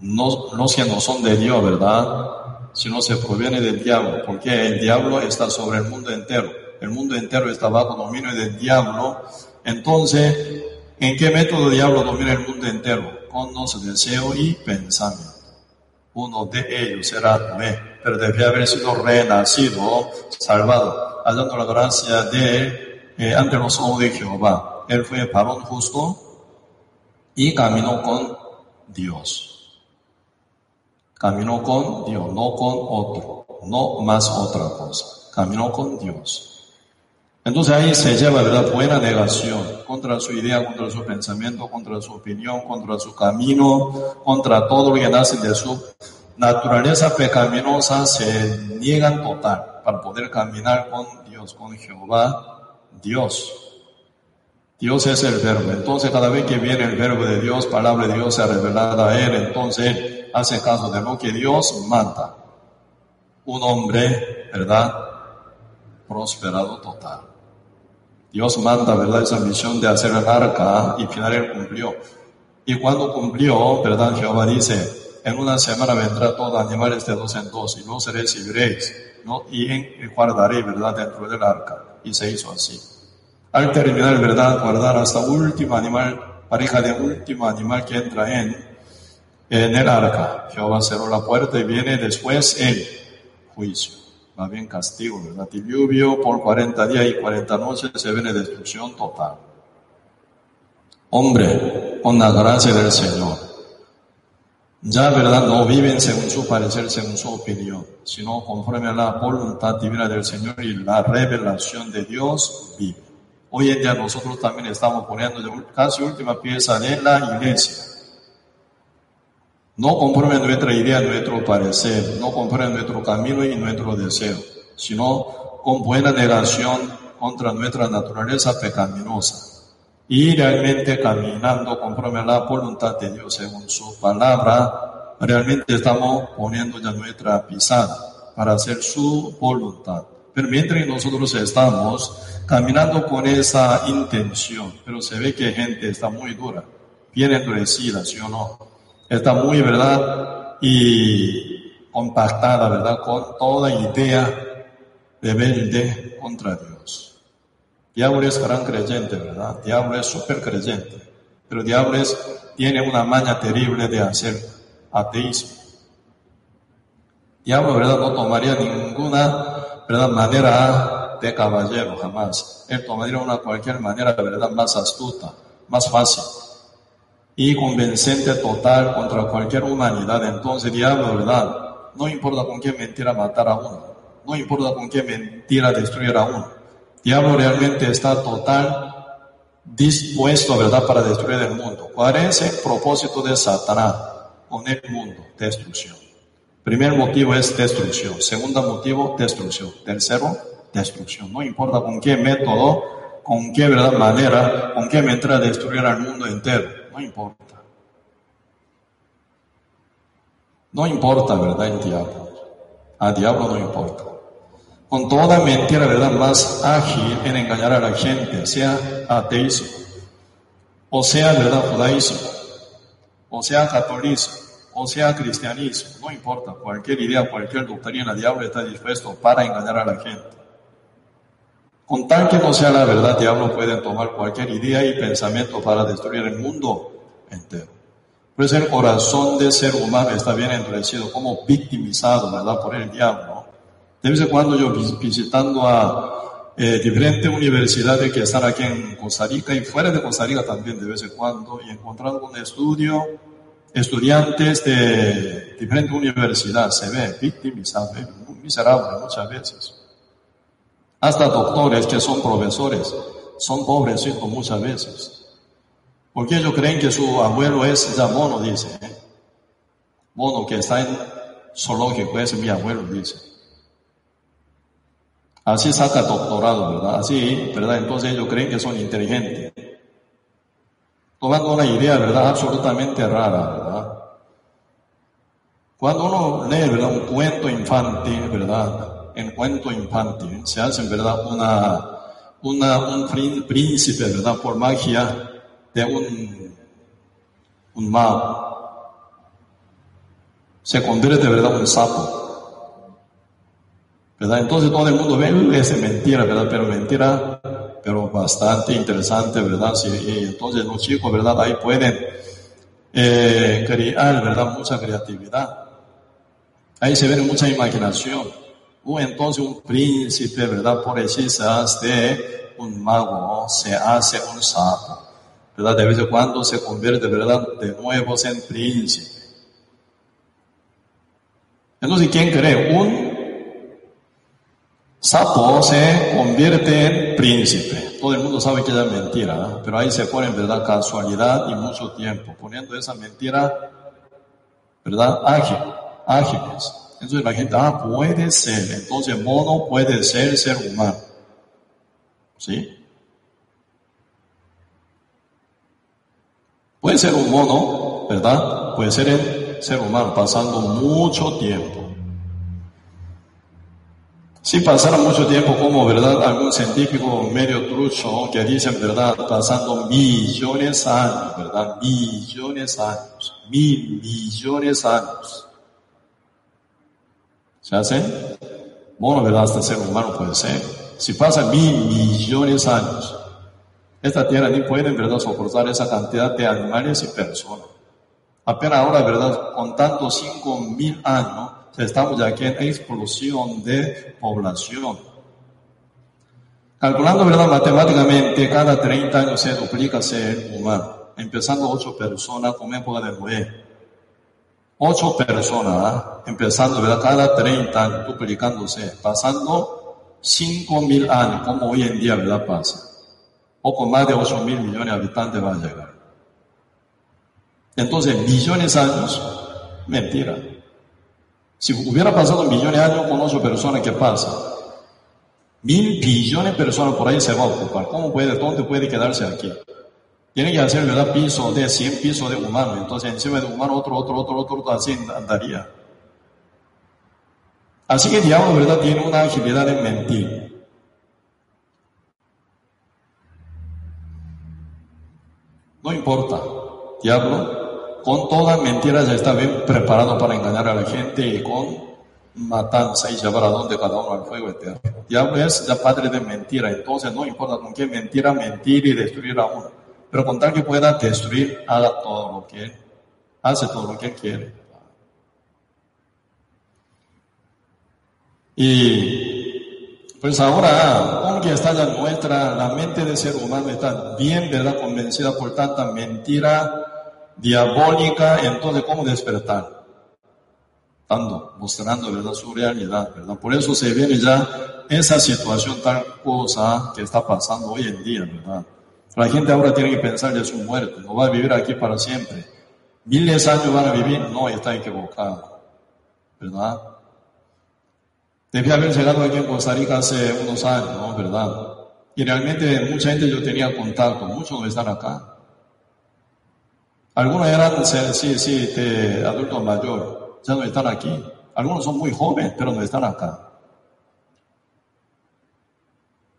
No, no que no son de Dios, ¿verdad? Sino se proviene del diablo, porque el diablo está sobre el mundo entero. El mundo entero está bajo dominio del diablo. Entonces, ¿en qué método el diablo domina el mundo entero? Con los deseos y pensamientos uno de ellos era Noé, pero debía haber sido renacido, salvado, hallando la gracia de eh, ante los ojos de Jehová. Él fue varón justo y caminó con Dios. Caminó con Dios, no con otro, no más otra cosa. Caminó con Dios. Entonces ahí se lleva, ¿verdad? Buena negación contra su idea, contra su pensamiento, contra su opinión, contra su camino, contra todo lo que nace de su naturaleza pecaminosa, se niegan total para poder caminar con Dios, con Jehová, Dios. Dios es el verbo. Entonces cada vez que viene el verbo de Dios, palabra de Dios se revelada a él, entonces hace caso de lo que Dios manda. Un hombre, ¿verdad? Prosperado total. Dios manda, ¿verdad? Esa misión de hacer el arca y final él cumplió. Y cuando cumplió, ¿verdad? Jehová dice, en una semana vendrá todo animales de dos en dos y no se recibiréis, ¿no? Y guardaré, ¿verdad? Dentro del arca. Y se hizo así. Al terminar, ¿verdad? Guardar hasta último animal, pareja de último animal que entra en, en el arca. Jehová cerró la puerta y viene después el juicio va bien castigo, ¿verdad? Diluvio por 40 días y 40 noches se viene destrucción total. Hombre, con la gracia del Señor, ya, ¿verdad? No viven según su parecer, según su opinión, sino conforme a la voluntad divina del Señor y la revelación de Dios vive. Hoy en día nosotros también estamos poniendo casi última pieza de la iglesia no conforme nuestra idea, nuestro parecer, no conforme nuestro camino y nuestro deseo, sino con buena negación contra nuestra naturaleza pecaminosa. Y realmente caminando conforme la voluntad de Dios según su palabra, realmente estamos poniendo ya nuestra pisada para hacer su voluntad. Pero mientras nosotros estamos caminando con esa intención, pero se ve que gente está muy dura, bien endurecida, ¿sí o no? Está muy, ¿verdad? Y compactada, ¿verdad? Con toda idea rebelde contra Dios. Diablo es gran creyente, ¿verdad? Diablo es súper creyente. Pero Diablo tiene una maña terrible de hacer ateísmo. Diablo, ¿verdad? No tomaría ninguna, ¿verdad? Manera de caballero, jamás. Él tomaría una cualquier manera, ¿verdad? Más astuta, más fácil y convencente total contra cualquier humanidad. Entonces, diablo, ¿verdad? No importa con qué mentira matar a uno, no importa con qué mentira destruir a uno. Diablo realmente está total dispuesto, ¿verdad?, para destruir el mundo. ¿Cuál es el propósito de Satanás con el mundo? Destrucción. Primer motivo es destrucción. Segundo motivo, destrucción. Tercero, destrucción. No importa con qué método, con qué ¿verdad? manera, con qué mentira destruir al mundo entero. No importa. No importa, ¿verdad? El diablo. A diablo no importa con toda mentira, ¿verdad? Más ágil en engañar a la gente, sea ateísmo, o sea, ¿verdad? Judaísmo, o sea, catolicismo, o sea, cristianismo, no importa, cualquier idea, cualquier doctrina, el diablo está dispuesto para engañar a la gente. Con tal que no sea la verdad, diablo puede tomar cualquier idea y pensamiento para destruir el mundo entero. Pues el corazón del ser humano está bien endurecido, como victimizado, ¿verdad? Por el diablo de vez en cuando yo visitando a eh, diferentes universidades que están aquí en Costa Rica y fuera de Costa Rica también de vez en cuando y encontrando un estudio, estudiantes de diferentes universidades se ven victimizados, miserables muchas veces. Hasta doctores que son profesores son pobrecitos muchas veces. Porque ellos creen que su abuelo es ya mono, dice. ¿eh? Mono que está en zoológico, es mi abuelo, dice. Así saca doctorado, ¿verdad? Así, ¿verdad? Entonces ellos creen que son inteligentes. Tomando una idea, ¿verdad? Absolutamente rara, ¿verdad? Cuando uno lee, ¿verdad? Un cuento infantil, ¿verdad? En cuento infantil se hace, ¿verdad? Una, una, un príncipe, ¿verdad? Por magia de un, un mago. Se convierte, ¿verdad? Un sapo. Entonces todo el mundo ve esa mentira, ¿verdad? Pero mentira, pero bastante interesante, ¿verdad? Sí, entonces los chicos, ¿verdad? Ahí pueden eh, crear, ¿verdad? Mucha creatividad. Ahí se ve mucha imaginación. O entonces un príncipe, ¿verdad? Por se hace un mago, se hace un sapo, ¿verdad? De vez en cuando se convierte, ¿verdad? De nuevo en príncipe. Entonces, ¿quién cree? Un Sapo se convierte en príncipe. Todo el mundo sabe que es mentira, ¿eh? pero ahí se pone verdad casualidad y mucho tiempo, poniendo esa mentira, ¿verdad? Ágil, ágiles. Entonces la gente, ah, puede ser. Entonces mono puede ser ser humano. ¿Sí? Puede ser un mono, ¿verdad? Puede ser el ser humano pasando mucho tiempo. Si pasara mucho tiempo como, ¿verdad? Algún científico medio trucho que dicen, ¿verdad? Pasando millones de años, ¿verdad? Millones de años, mil millones de años. ¿Se hace? Bueno, ¿verdad? Hasta ser humano puede ser. Si pasa mil millones de años, esta tierra ni puede, ¿verdad?, soportar esa cantidad de animales y personas. Apenas ahora, ¿verdad?, contando cinco mil años, estamos ya aquí en explosión de población. Calculando, ¿verdad? Matemáticamente, cada 30 años se duplica ser humano, empezando 8 personas como época de Noé. 8 personas, empezando, ¿verdad? Cada 30 años duplicándose, pasando 5 mil años, como hoy en día, ¿verdad? Pasa. Poco más de 8 mil millones de habitantes van a llegar. Entonces, millones de años, mentira. Si hubiera pasado millones de años con ocho personas, ¿qué pasa? Mil billones de personas por ahí se va a ocupar. ¿Cómo puede, dónde puede quedarse aquí? Tiene que hacer, ¿verdad? Piso de 100 pisos de humano. Entonces, encima de humano, otro, otro, otro, otro, así andaría. Así que diablo, ¿verdad? Tiene una agilidad en mentir. No importa. Diablo con todas mentiras ya está bien preparado para engañar a la gente y con matanza y llevar a donde cada uno al fuego eterno. Diablo es ya padre de mentira, entonces no importa con qué mentira mentir y destruir a uno, pero con tal que pueda destruir, haga todo lo que hace todo lo que quiere. Y pues ahora, aunque está ya nuestra, la mente del ser humano está bien, ¿verdad? Convencida por tanta mentira, diabólica, entonces ¿cómo despertar? Dando, mostrando, ¿verdad? Su realidad, ¿verdad? Por eso se viene ya esa situación, tal cosa que está pasando hoy en día, ¿verdad? La gente ahora tiene que pensar de su muerte, no va a vivir aquí para siempre. Miles de años van a vivir, no, está equivocado, ¿verdad? Debía haber llegado aquí en Costa Rica hace unos años, ¿no? ¿Verdad? Y realmente mucha gente yo tenía contacto, muchos no están acá. Algunos eran, sí, sí, de adultos mayores, ya no están aquí. Algunos son muy jóvenes, pero no están acá.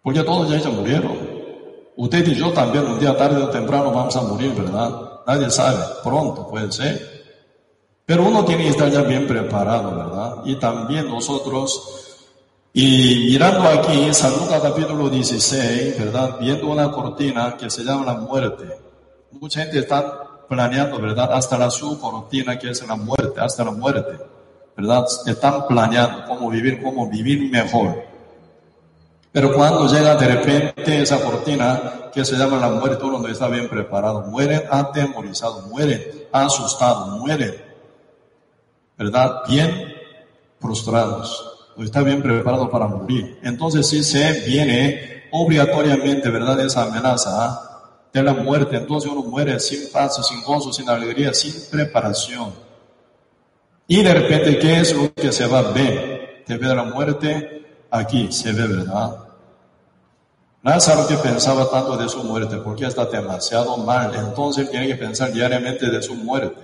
Porque todos ya, ya murieron. Usted y yo también un día tarde o temprano vamos a morir, ¿verdad? Nadie sabe, pronto puede ser. Pero uno tiene que estar ya bien preparado, ¿verdad? Y también nosotros y mirando aquí San Lucas capítulo 16, ¿verdad? Viendo una cortina que se llama la muerte. Mucha gente está planeando, ¿verdad? Hasta la su cortina que es la muerte, hasta la muerte, ¿verdad? Están planeando cómo vivir, cómo vivir mejor. Pero cuando llega de repente esa cortina que se llama la muerte, uno no está bien preparado. Mueren atemorizados, mueren asustados, mueren, ¿verdad? Bien frustrados no está bien preparado para morir. Entonces si se viene obligatoriamente, ¿verdad? Esa amenaza de la muerte. Entonces uno muere sin paz, sin gozo, sin alegría, sin preparación. Y de repente, ¿qué es lo que se va a ver? Te ve la muerte, aquí se ve, ¿verdad? Lázaro que pensaba tanto de su muerte, porque está demasiado mal. Entonces tiene que pensar diariamente de su muerte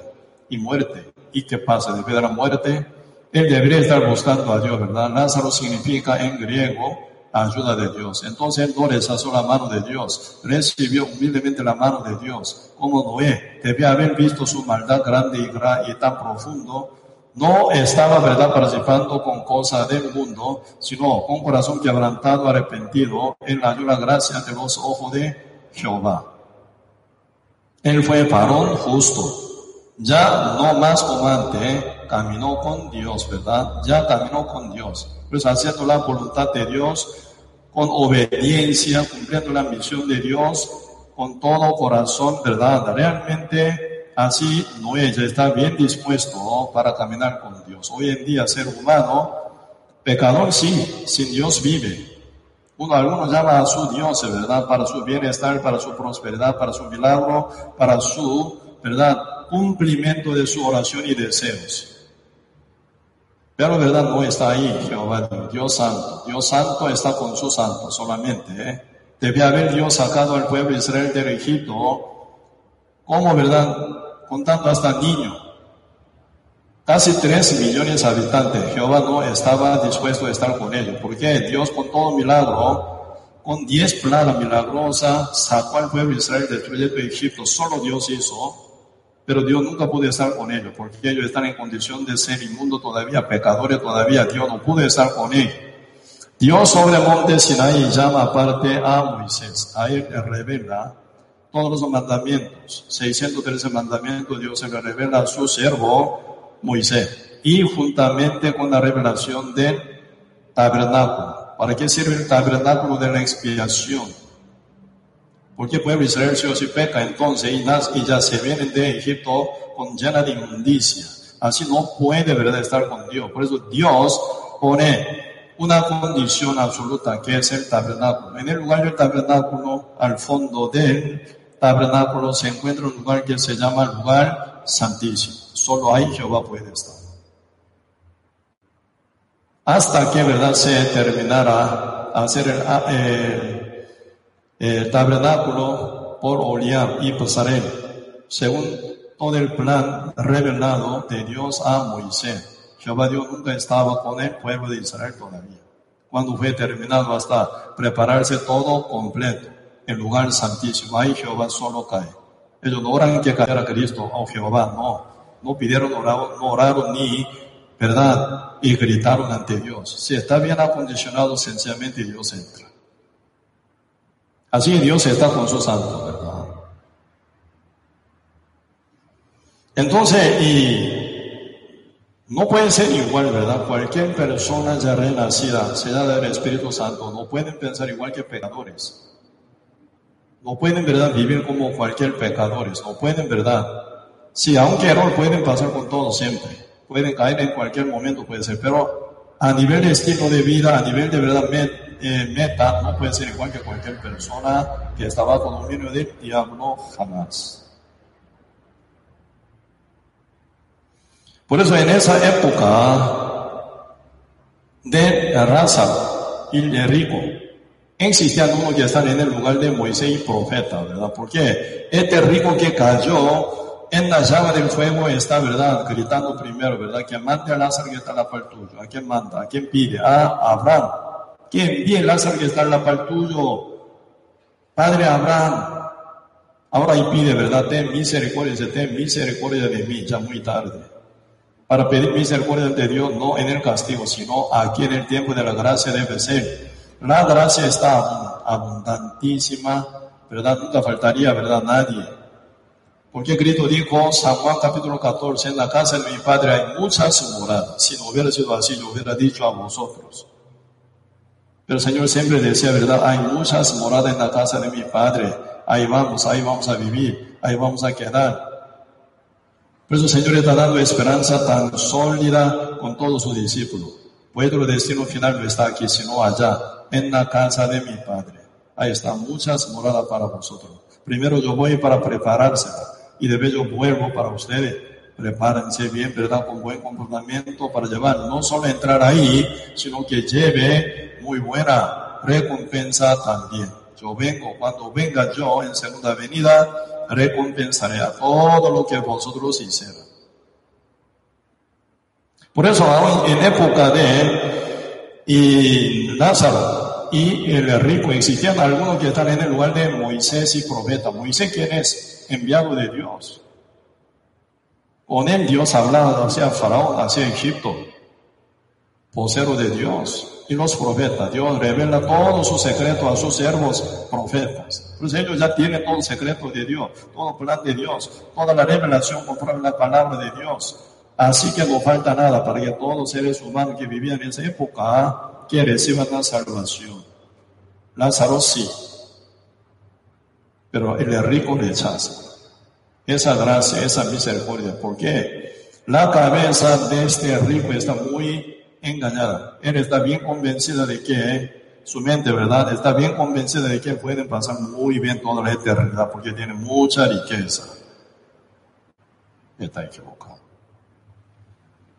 y muerte. ¿Y qué pasa? Después de la muerte, él debería estar buscando a Dios, ¿verdad? Lázaro significa en griego ayuda de Dios. Entonces él no rechazó la mano de Dios, recibió humildemente la mano de Dios, como Noé. Debía haber visto su maldad grande y, y tan profundo. No estaba, ¿verdad?, participando con cosas del mundo, sino con corazón quebrantado, arrepentido. Halló la gracia de los ojos de Jehová. Él fue varón justo, ya no más como antes, ¿eh? caminó con Dios, ¿verdad? Ya caminó con Dios. Pues haciendo la voluntad de Dios, con obediencia, cumpliendo la misión de Dios, con todo corazón, ¿verdad? Realmente así Noé ya está bien dispuesto para caminar con Dios. Hoy en día, ser humano, pecador sí, sin Dios vive. Uno, algunos llama a su Dios, ¿verdad? Para su bienestar, para su prosperidad, para su milagro, para su, ¿verdad? Cumplimiento de su oración y deseos. Pero verdad no está ahí, Jehová, Dios santo. Dios santo está con su santo solamente. ¿eh? Debe haber Dios sacado al pueblo de Israel del Egipto, como verdad, contando hasta niño. Casi tres millones de habitantes. Jehová no estaba dispuesto a estar con ellos. Porque Dios con todo milagro, con diez plagas milagrosas, sacó al pueblo Israel del Egipto. Solo Dios hizo pero Dios nunca pudo estar con ellos, porque ellos están en condición de ser inmundo todavía, pecadores todavía, Dios no pudo estar con ellos. Dios sobre el monte Sinaí llama aparte a Moisés, a él le revela todos los mandamientos, 613 mandamientos, Dios se le revela a su siervo Moisés, y juntamente con la revelación del tabernáculo. ¿Para qué sirve el tabernáculo de la expiación? Porque el pueblo de Israel si peca entonces y, ya se vienen de Egipto con llena de inmundicia. Así no puede verdad estar con Dios. Por eso Dios pone una condición absoluta que es el tabernáculo. En el lugar del tabernáculo, al fondo del tabernáculo se encuentra un lugar que se llama lugar santísimo. Solo ahí Jehová puede estar. Hasta que verdad se terminara hacer el, el el tabernáculo por Oliab y Pasarel, según todo el plan revelado de Dios a Moisés. Jehová Dios nunca estaba con el pueblo de Israel todavía. Cuando fue terminado hasta prepararse todo completo, el lugar santísimo, ahí Jehová solo cae. Ellos no oran que cayera Cristo, oh Jehová, no. No pidieron, no oraron ni, ¿verdad? Y gritaron ante Dios. Si está bien acondicionado, sencillamente Dios entra. Así Dios está con su santo, ¿verdad? Entonces, y no puede ser igual, ¿verdad? Cualquier persona ya renacida, sea del Espíritu Santo, no pueden pensar igual que pecadores. No pueden, ¿verdad?, vivir como cualquier pecadores. No pueden, ¿verdad?, Sí, aunque error pueden pasar con todos siempre. Pueden caer en cualquier momento, puede ser. Pero a nivel de estilo de vida, a nivel de verdad eh, meta, no puede ser igual que cualquier persona que está bajo dominio del diablo jamás. Por eso en esa época de raza y de rico, existían unos que están en el lugar de Moisés y profeta, ¿verdad? Porque este rico que cayó en la llama del fuego está, ¿verdad? Gritando primero, ¿verdad? Que mande a Lázaro que está en la par tuyo. ¿A quién manda? ¿A quién pide? A Abraham. ¿Quién envía Lázaro que está en la par? Padre Abraham. Ahora ahí pide, ¿verdad? Ten misericordia, ten misericordia de mí, ya muy tarde. Para pedir misericordia de Dios, no en el castigo, sino aquí en el tiempo de la gracia debe ser. La gracia está abundantísima, ¿verdad? Nunca faltaría, ¿verdad? Nadie porque Cristo dijo, San Juan capítulo 14, en la casa de mi Padre hay muchas moradas. Si no hubiera sido así, yo hubiera dicho a vosotros. Pero el Señor siempre decía, ¿verdad? Hay muchas moradas en la casa de mi Padre. Ahí vamos, ahí vamos a vivir, ahí vamos a quedar. Por eso el Señor está dando esperanza tan sólida con todos sus discípulos. Vuestro destino final no está aquí, sino allá, en la casa de mi Padre. Ahí están muchas moradas para vosotros. Primero yo voy para prepararse y de vez yo vuelvo para ustedes. Prepárense bien, ¿verdad? Con buen comportamiento para llevar, no solo entrar ahí, sino que lleve muy buena recompensa también. Yo vengo, cuando venga yo en segunda venida, recompensaré a todo lo que vosotros hicieron. Por eso, en época de y Lázaro, y el rico. Existían algunos que están en el lugar de Moisés y profeta. Moisés, ¿quién es? Enviado de Dios. Con él Dios hablaba hacia Faraón, hacia Egipto. Vocero de Dios. Y los profetas. Dios revela todos sus secretos a sus siervos profetas. Pues ellos ya tienen todo el secreto de Dios, todo el plan de Dios, toda la revelación conforme la palabra de Dios. Así que no falta nada para que todos los seres humanos que vivían en esa época que reciban la salvación. Lázaro sí, pero el rico rechaza esa gracia, esa misericordia. ¿Por qué? La cabeza de este rico está muy engañada. Él está bien convencida de que su mente, ¿verdad? Está bien convencida de que puede pasar muy bien toda la eternidad porque tiene mucha riqueza. Está equivocado.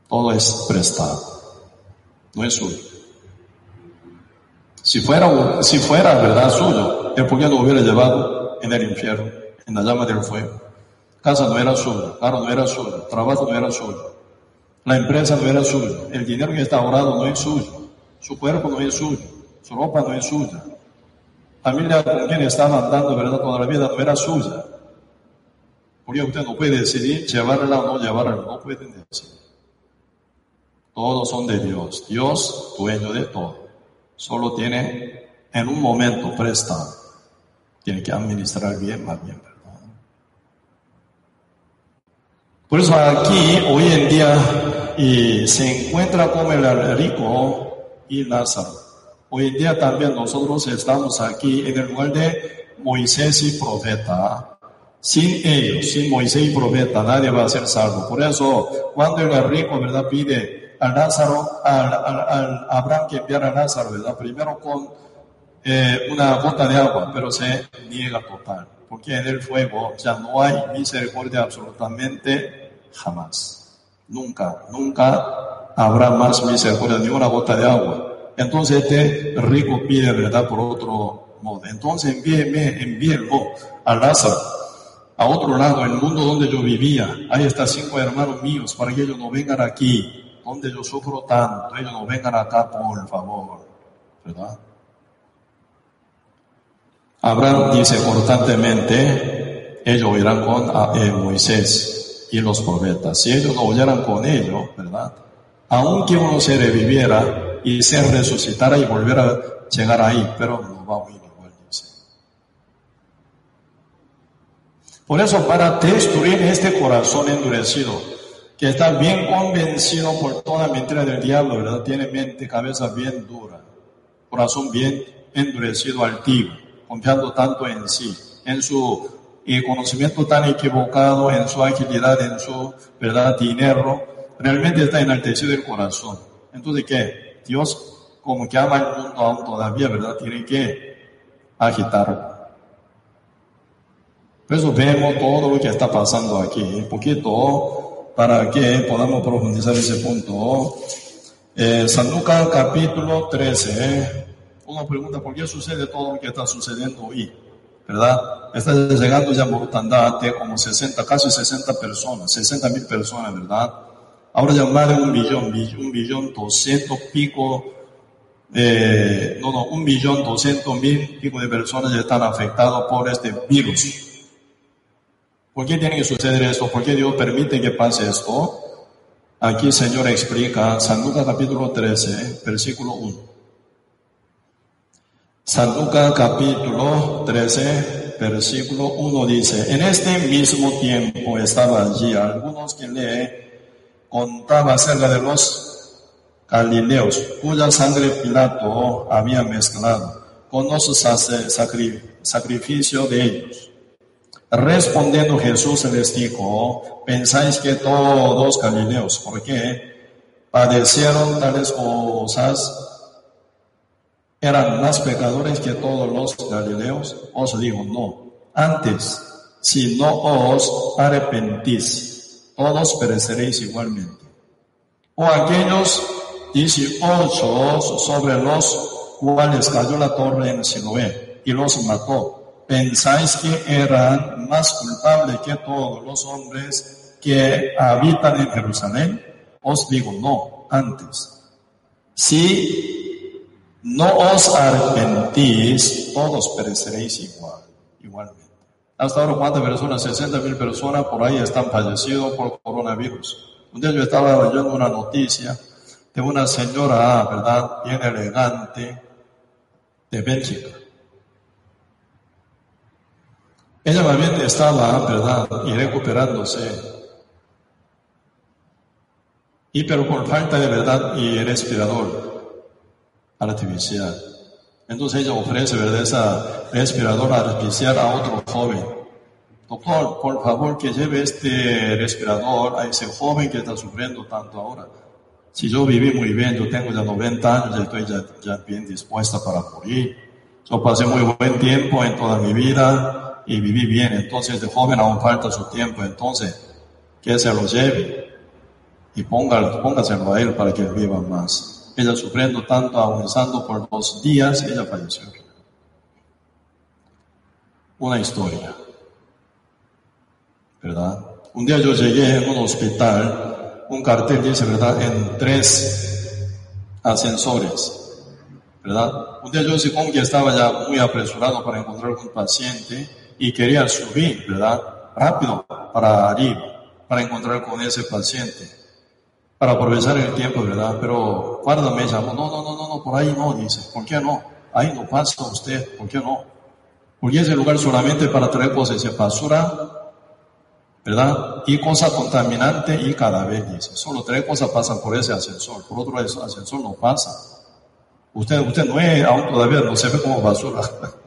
Todo es prestado. No es suyo. Si fuera, si fuera verdad suyo, ¿por qué lo hubiera llevado en el infierno, en la llama del fuego? Casa no era suya, carro no era suyo, trabajo no era suyo, la empresa no era suya, el dinero que está ahorrado no es suyo, su cuerpo no es suyo, su ropa no es suya, familia con quien estaba andando verdad toda la vida no era suya. Porque usted no puede decidir llevarla o no llevarla, no puede decidir. Todos son de Dios, Dios dueño de todo solo tiene en un momento prestado. Tiene que administrar bien, más bien, ¿verdad? Por eso aquí, hoy en día, y se encuentra como el rico y Lázaro. Hoy en día también nosotros estamos aquí en el lugar de Moisés y profeta. Sin ellos, sin Moisés y profeta, nadie va a ser salvo. Por eso, cuando el rico, ¿verdad? Pide a Lázaro, al, Abraham que enviara a Lázaro, ¿verdad? Primero con eh, una gota de agua, pero se niega total, porque en el fuego ya no hay misericordia absolutamente jamás. Nunca, nunca habrá más misericordia ni una gota de agua. Entonces este rico pide, ¿verdad? Por otro modo. Entonces envíeme, envíenlo a Lázaro a otro lado, el mundo donde yo vivía. Hay estas cinco hermanos míos para que ellos no vengan aquí donde yo sufro tanto, ellos no vengan acá, por favor, ¿verdad? Abraham dice constantemente, ellos irán con eh, Moisés y los profetas. Si ellos no oyeran con ellos, ¿verdad? Aunque uno se reviviera y se resucitara y volviera a llegar ahí, pero no va a oír igual. Por eso, para destruir este corazón endurecido, que está bien convencido por toda mentira del diablo, ¿verdad? Tiene mente, cabeza bien dura, corazón bien endurecido, altivo, confiando tanto en sí, en su y conocimiento tan equivocado en su agilidad, en su verdad dinero, realmente está enaltecido el corazón. Entonces, ¿qué? Dios, como que ama el mundo aún todavía, ¿verdad? Tiene que agitarlo. Por eso vemos todo lo que está pasando aquí, un poquito para que podamos profundizar ese punto. Eh, San Lucas capítulo 13. Uno pregunta, ¿por qué sucede todo lo que está sucediendo hoy? ¿Verdad? Está llegando ya mortandad de como 60, casi 60 personas, 60 mil personas, ¿verdad? Ahora ya más de un millón, un millón doscientos pico, eh, no, no, un millón doscientos mil pico de personas ya están afectados por este virus. ¿Por qué tiene que suceder esto? ¿Por qué Dios permite que pase esto? Aquí el Señor explica, San Lucas capítulo 13, versículo 1. San Lucas capítulo 13, versículo 1 dice, en este mismo tiempo estaba allí algunos que le contaba acerca de los Galileos, cuya sangre Pilato había mezclado con los sacrificios de ellos. Respondiendo Jesús les dijo, pensáis que todos Galileos, ¿por qué padecieron tales cosas? ¿Eran más pecadores que todos los Galileos? Os digo, no. Antes, si no os arrepentís, todos pereceréis igualmente. O aquellos 18 sobre los cuales cayó la torre en Siloé y los mató, ¿pensáis que eran más culpables que todos los hombres que habitan en Jerusalén? Os digo, no, antes. Si no os arrepentís, todos pereceréis igual, igualmente. Hasta ahora, ¿cuántas personas? 60 mil personas por ahí están fallecidos por coronavirus. Un día yo estaba leyendo una noticia de una señora, ¿verdad? Bien elegante, de Bélgica. Ella bien estaba, ¿verdad? Y recuperándose. Y pero por falta de verdad y respirador artificial. Entonces ella ofrece, ¿verdad? Esa respiradora artificial a otro joven. Doctor, por favor que lleve este respirador a ese joven que está sufriendo tanto ahora. Si yo viví muy bien, yo tengo ya 90 años, ya estoy ya, bien dispuesta para morir. Yo pasé muy buen tiempo en toda mi vida y viví bien. Entonces de joven aún falta su tiempo. Entonces, que se lo lleve y póngalo, póngaselo a él para que viva más. Ella sufriendo tanto, agonizando por dos días, ella falleció. Una historia, ¿verdad? Un día yo llegué en un hospital, un cartel dice, ¿verdad? En tres ascensores, ¿verdad? Un día yo como que estaba ya muy apresurado para encontrar un paciente y quería subir, ¿verdad? Rápido para arriba, para encontrar con ese paciente para aprovechar el tiempo, ¿verdad? Pero cuando me llamó, no, no, no, no, no, por ahí no, dice, ¿por qué no? Ahí no pasa usted, ¿por qué no? Porque ese lugar solamente para traer cosas de basura, ¿verdad? Y cosas contaminantes y cadáver, dice. Solo tres cosas pasan por ese ascensor, por otro ascensor no pasa. Usted, usted no es, aún todavía no se ve como basura.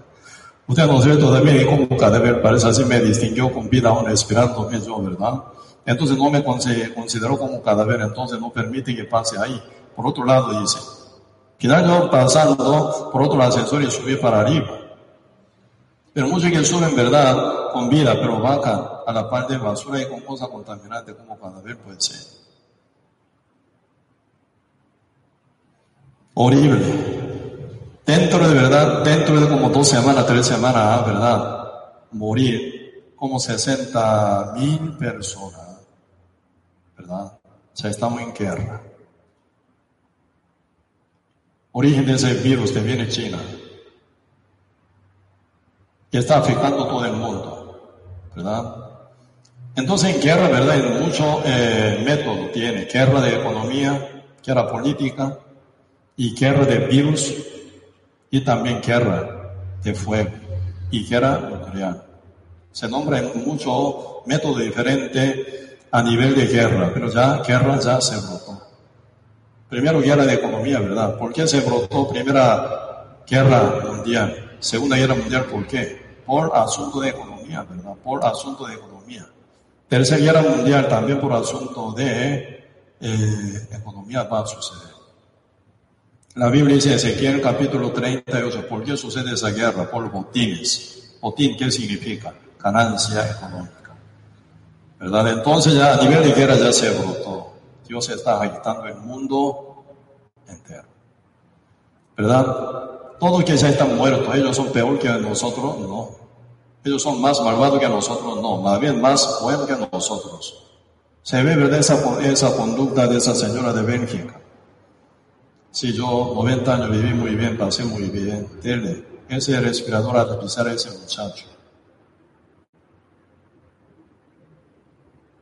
usted no se ve todavía como cadáver, parece así me distinguió con vida aún respirándome yo, ¿verdad? Entonces no me consideró como cadáver, entonces no permite que pase ahí. Por otro lado dice, quizás yo pasando por otro ascensor y subí para arriba. Pero muchos que suben, verdad, con vida, pero bajan a la parte de basura y con cosas contaminantes como cadáver puede ser. Horrible. Dentro de verdad, dentro de como dos semanas, tres semanas, verdad, morir como 60 mil personas. ¿verdad? Sea, estamos en guerra. Origen de ese virus que viene China, que está afectando todo el mundo, ¿verdad? Entonces en guerra, ¿verdad? En mucho eh, método tiene, guerra de economía, guerra política y guerra de virus y también guerra de fuego y guerra nuclear. Se nombra en mucho método diferente a nivel de guerra, pero ya guerra ya se brotó. Primero guerra de economía, ¿verdad? ¿Por qué se brotó primera guerra mundial? Segunda guerra mundial, ¿por qué? Por asunto de economía. ¿verdad? Por asunto de economía. Tercera Guerra Mundial también por asunto de eh, economía va a suceder. La Biblia dice Ezequiel capítulo 38, ¿por qué sucede esa guerra? Por botines. Botín, ¿qué significa? Ganancia económica. ¿Verdad? Entonces ya a nivel de guerra ya se brotó. Dios está agitando el mundo entero. ¿Verdad? Todos que ya están muertos, ellos son peor que nosotros, no. Ellos son más malvados que nosotros, no. Más bien más buenos que nosotros. Se ve, ¿verdad? Esa, esa conducta de esa señora de Bélgica. Si yo 90 años viví muy bien, pasé muy bien, dele ese respirador a pisar a ese muchacho.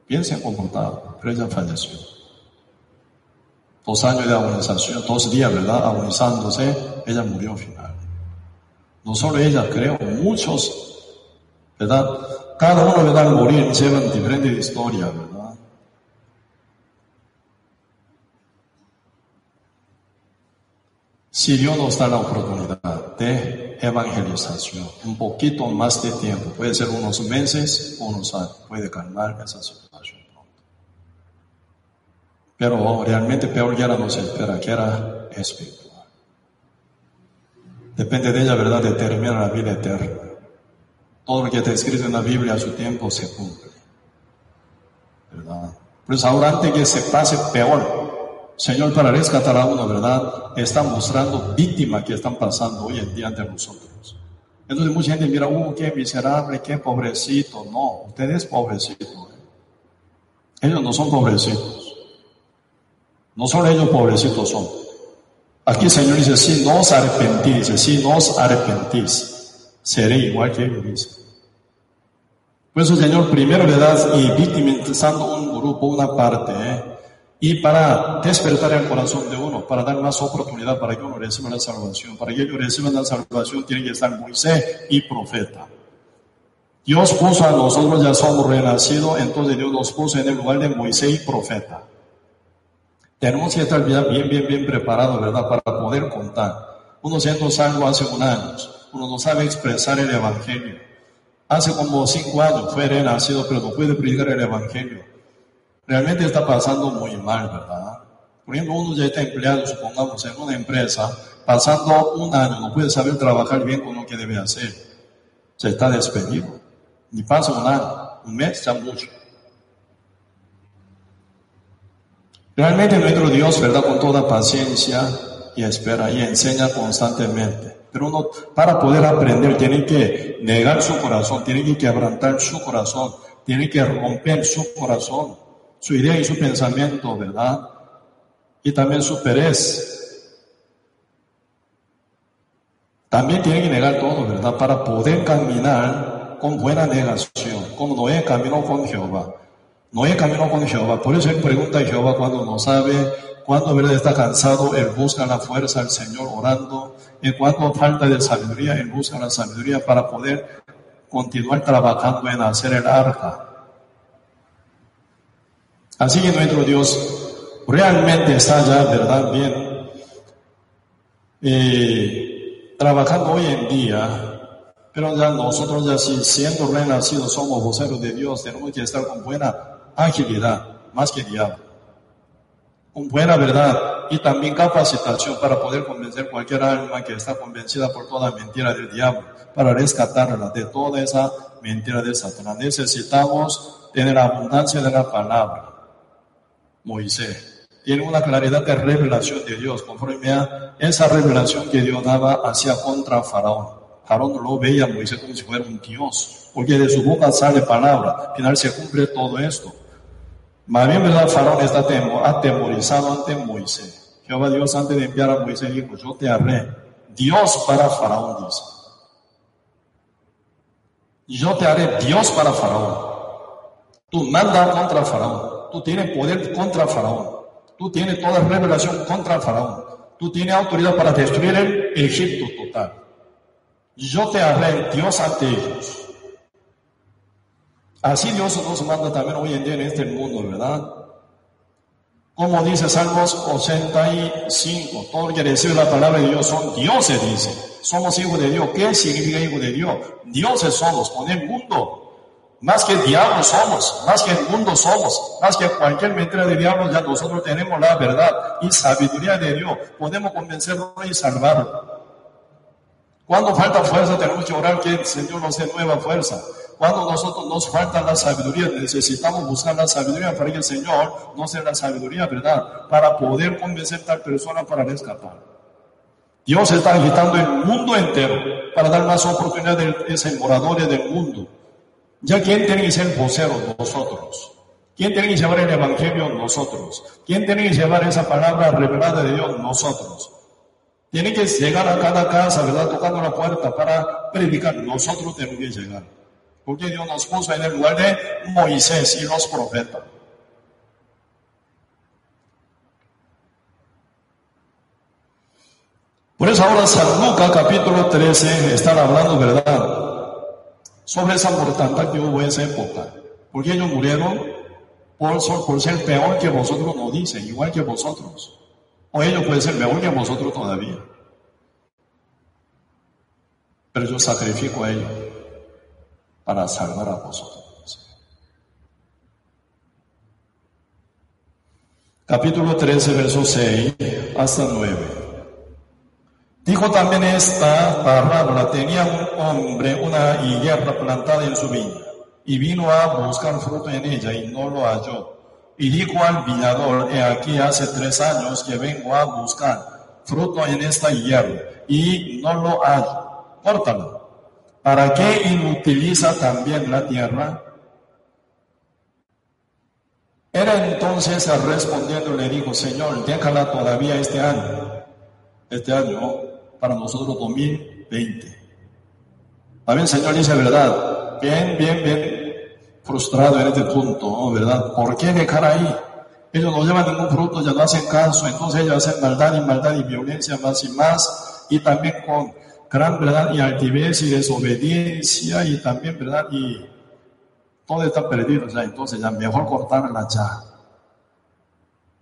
Bien se ha pero ella falleció. Dos años de agonización, dos días, ¿verdad? Agonizándose, ella murió al final. No solo ella, creo, muchos, ¿verdad? Cada uno, ¿verdad? Al morir llevan diferente historia, ¿verdad? Si Dios nos da la oportunidad de evangelización, un poquito más de tiempo, puede ser unos meses o unos años, puede calmar esa situación. Pero realmente peor ya nos espera, que era espiritual. Depende de ella, ¿verdad?, determinar la vida eterna. Todo lo que está escrito en la Biblia a su tiempo se cumple. ¿Verdad? Pues ahora antes que se pase peor, Señor, para rescatar a uno, ¿verdad? Está mostrando víctimas que están pasando hoy en día ante nosotros. Entonces mucha gente mira, uh, qué miserable, qué pobrecito. No, usted es pobrecito. ¿eh? Ellos no son pobrecitos. No son ellos pobrecitos son. Aquí el Señor dice, si no os arrepentís, si no os arrepentís, seré igual que ellos dice. Por eso, Señor, primero le das y victimizando un grupo, una parte, ¿eh? Y para despertar el corazón de uno, para dar más oportunidad para que uno reciba la salvación. Para que ellos reciban la salvación, tiene que estar Moisés y profeta. Dios puso a nosotros, ya somos renacidos, entonces Dios nos puso en el lugar de Moisés y profeta. Tenemos que estar bien, bien, bien preparados, ¿verdad? Para poder contar. Uno siendo salvo hace un año, uno no sabe expresar el Evangelio. Hace como cinco años fue renacido, pero no puede predicar el Evangelio. Realmente está pasando muy mal, ¿verdad? Por ejemplo, uno ya está empleado, supongamos, en una empresa, pasando un año, no puede saber trabajar bien con lo que debe hacer. Se está despedido. Ni pasa un año, un mes, ya mucho. Realmente nuestro Dios, ¿verdad? Con toda paciencia y espera y enseña constantemente. Pero uno, para poder aprender, tiene que negar su corazón, tiene que quebrantar su corazón, tiene que romper su corazón, su idea y su pensamiento, ¿verdad? Y también su perez. También tiene que negar todo, ¿verdad? Para poder caminar con buena negación, como Noé caminó con Jehová. Noé caminó con Jehová. Por eso él pregunta a Jehová cuando no sabe, cuando ¿verdad? está cansado, él busca la fuerza al Señor orando. En cuanto falta de sabiduría, él busca la sabiduría para poder continuar trabajando en hacer el arca. Así que nuestro Dios realmente está ya, ¿verdad? Bien. Eh, trabajando hoy en día pero ya nosotros ya si siendo renacidos somos voceros de Dios, tenemos que estar con buena agilidad, más que diablo. Con buena verdad y también capacitación para poder convencer cualquier alma que está convencida por toda mentira del diablo, para rescatarla de toda esa mentira de Satanás. Necesitamos tener abundancia de la palabra. Moisés tiene una claridad de revelación de Dios, conforme a esa revelación que Dios daba hacia contra Faraón. Faraón lo veía a Moisés como si fuera un Dios, porque de su boca sale palabra, al final se cumple todo esto. Más bien, ¿verdad? Faraón está atemorizado ante Moisés. Jehová Dios antes de enviar a Moisés dijo, yo te haré Dios para Faraón, dice. Yo te haré Dios para Faraón. Tú mandas contra Faraón. Tú tienes poder contra Faraón. Tú tienes toda revelación contra Faraón. Tú tienes autoridad para destruir el Egipto total. Yo te haré Dios ante ellos. Así Dios nos manda también hoy en día en este mundo, ¿verdad? Como dice Salmos 85, todo el que recibe la palabra de Dios son dioses, dice. somos hijos de Dios. ¿Qué significa hijo de Dios? Dioses somos, con el mundo. Más que diablos somos, más que el mundo somos, más que cualquier mentira de diablos, ya nosotros tenemos la verdad y sabiduría de Dios. Podemos convencerlo y salvarlo. Cuando falta fuerza, tenemos que orar que el Señor nos dé nueva fuerza. Cuando nosotros nos falta la sabiduría, necesitamos buscar la sabiduría para que el Señor nos dé la sabiduría, ¿verdad? Para poder convencer a tal persona para rescatar. Dios está agitando el mundo entero para dar más oportunidad a esos moradores del mundo. Ya quién tiene que ser vocero, nosotros. ¿Quién tiene que llevar el Evangelio? Nosotros. ¿Quién tiene que llevar esa palabra revelada de Dios? Nosotros. Tiene que llegar a cada casa, ¿verdad? Tocando la puerta para predicar. Nosotros tenemos que llegar. Porque Dios nos puso en el lugar de Moisés y los profetas. Por eso ahora San Lucas capítulo 13 están hablando, ¿verdad? Sobre esa mortandad que hubo en esa época. Porque ellos murieron por, por ser peor que vosotros, no dicen, igual que vosotros. O ellos pueden ser mejor que vosotros todavía. Pero yo sacrifico a ellos para salvar a vosotros. Capítulo 13, verso 6 hasta 9. Dijo también esta parábola, tenía un hombre una higuera plantada en su viña y vino a buscar fruto en ella y no lo halló. Y dijo al viñador, he aquí hace tres años que vengo a buscar fruto en esta higuera y no lo hallo. Córtalo. ¿Para qué inutiliza también la tierra? Era entonces respondiendo le dijo, Señor, déjala todavía este año. Este año para nosotros 2020. También Señor dice verdad, bien, bien, bien frustrado en este punto, ¿verdad? ¿Por qué dejar ahí? Ellos no llevan ningún fruto, ya no hacen caso, entonces ellos hacen maldad y maldad y violencia más y más, y también con gran verdad y altivez y desobediencia, y también verdad, y todo está perdido ya, entonces ya mejor cortarla ya,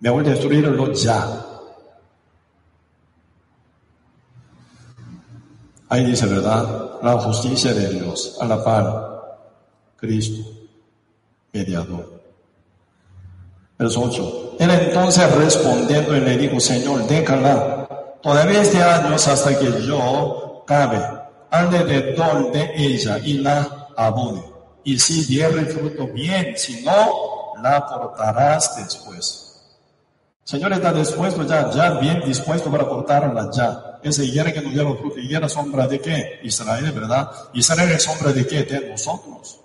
mejor destruirlo ya. Ahí dice, ¿verdad? La justicia de Dios, a la par, Cristo, mediador. Verso 8. Él entonces respondiendo y le dijo, Señor, déjala todavía este año hasta que yo cabe alrededor de ella y la abone. Y si diere fruto bien, si no, la cortarás después. Señor está dispuesto ya, ya bien dispuesto para cortarla ya. Esa higuera que nos lleva fruto, higuera sombra de qué? Israel, ¿verdad? Israel es sombra de qué? De nosotros.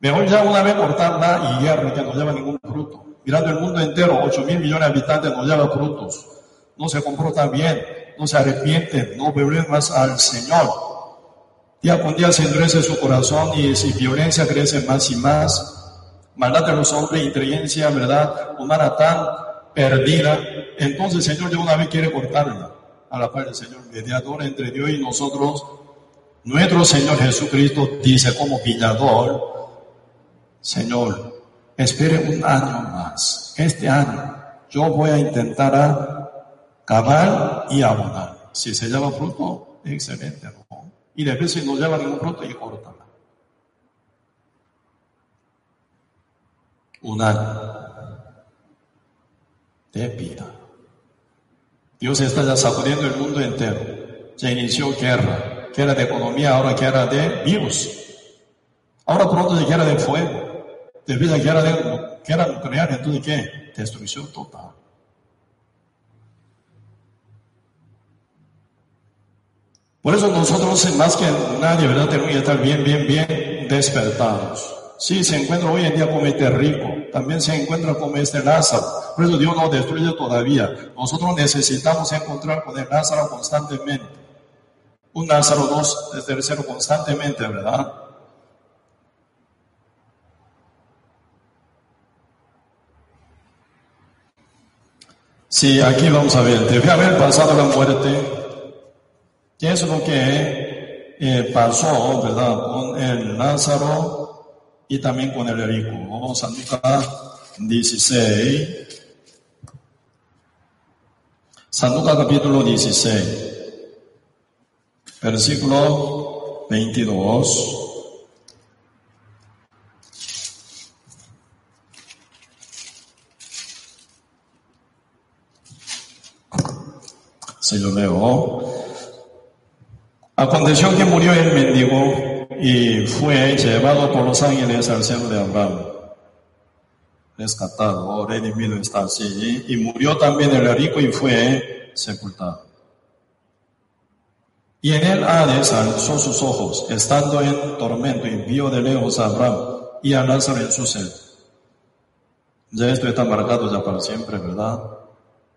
Mejor ya una vez cortar la higuera que no lleva ningún fruto. Mirando el mundo entero, 8 mil millones de habitantes no lleva frutos. No se comportan bien, no se arrepienten, no vuelven más al Señor. Día con día se endurece su corazón y si violencia crece más y más. Maldad de los hombres, inteligencia, ¿verdad? Humana tan perdida, entonces el Señor ya una vez quiere cortarla a la par del Señor, mediador entre Dios y nosotros. Nuestro Señor Jesucristo dice como pillador, Señor, espere un año más. Este año yo voy a intentar a y abonar. Si se lleva fruto, excelente. ¿no? Y después si no lleva ningún fruto, y córtala. Un año de vida. Dios está ya sacudiendo el mundo entero. Ya inició guerra, guerra de economía, ahora guerra de virus. Ahora pronto de guerra de fuego. Después de guerra, de, guerra nuclear, entonces ¿qué? Destrucción total. Por eso nosotros, más que nadie, ¿verdad? Tenemos que estar bien, bien, bien despertados. Sí, se encuentra hoy en día como este rico, también se encuentra como este Lázaro. Por eso Dios no destruye todavía. Nosotros necesitamos encontrar con el Lázaro constantemente. Un Lázaro dos tercero constantemente, ¿verdad? Sí, aquí vamos a ver. Debe haber pasado la muerte. ¿Qué es lo que eh, pasó, verdad, con el Lázaro? Y también con el rico. Vamos a Lucas 16. San Lucas capítulo 16. Versículo 22. Se lo leo. Aconteció que murió el mendigo y fue llevado por los ángeles al seno de Abraham. Rescatado, redimido está así. Y murió también el rico y fue sepultado. Y en él Hades alzó sus ojos, estando en tormento, y vio de lejos a Abraham y a Lázaro en su seno. Ya esto está marcado ya para siempre, ¿verdad?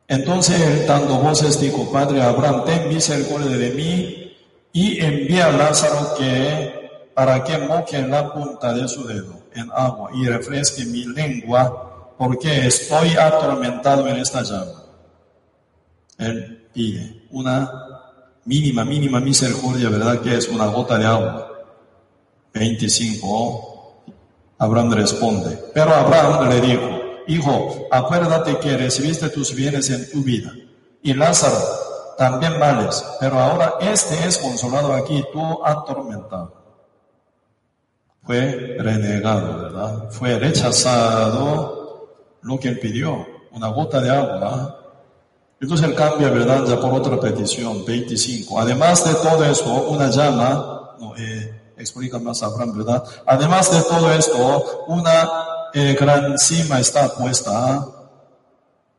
Entonces él, dando voces, dijo, Padre Abraham, ten misericordia de mí y envía a Lázaro que para que en la punta de su dedo en agua y refresque mi lengua, porque estoy atormentado en esta llama. Él pide una mínima, mínima misericordia, ¿verdad? Que es una gota de agua. 25. Abraham responde. Pero Abraham le dijo, hijo, acuérdate que recibiste tus bienes en tu vida. Y Lázaro también vales, pero ahora este es consolado aquí, tú atormentado. Fue renegado, ¿verdad? Fue rechazado lo que él pidió, una gota de agua entonces él cambia, ¿verdad? Ya por otra petición, 25. Además de todo esto, una llama, no, eh, explica más Abraham, ¿verdad? Además de todo esto, una eh, gran cima está puesta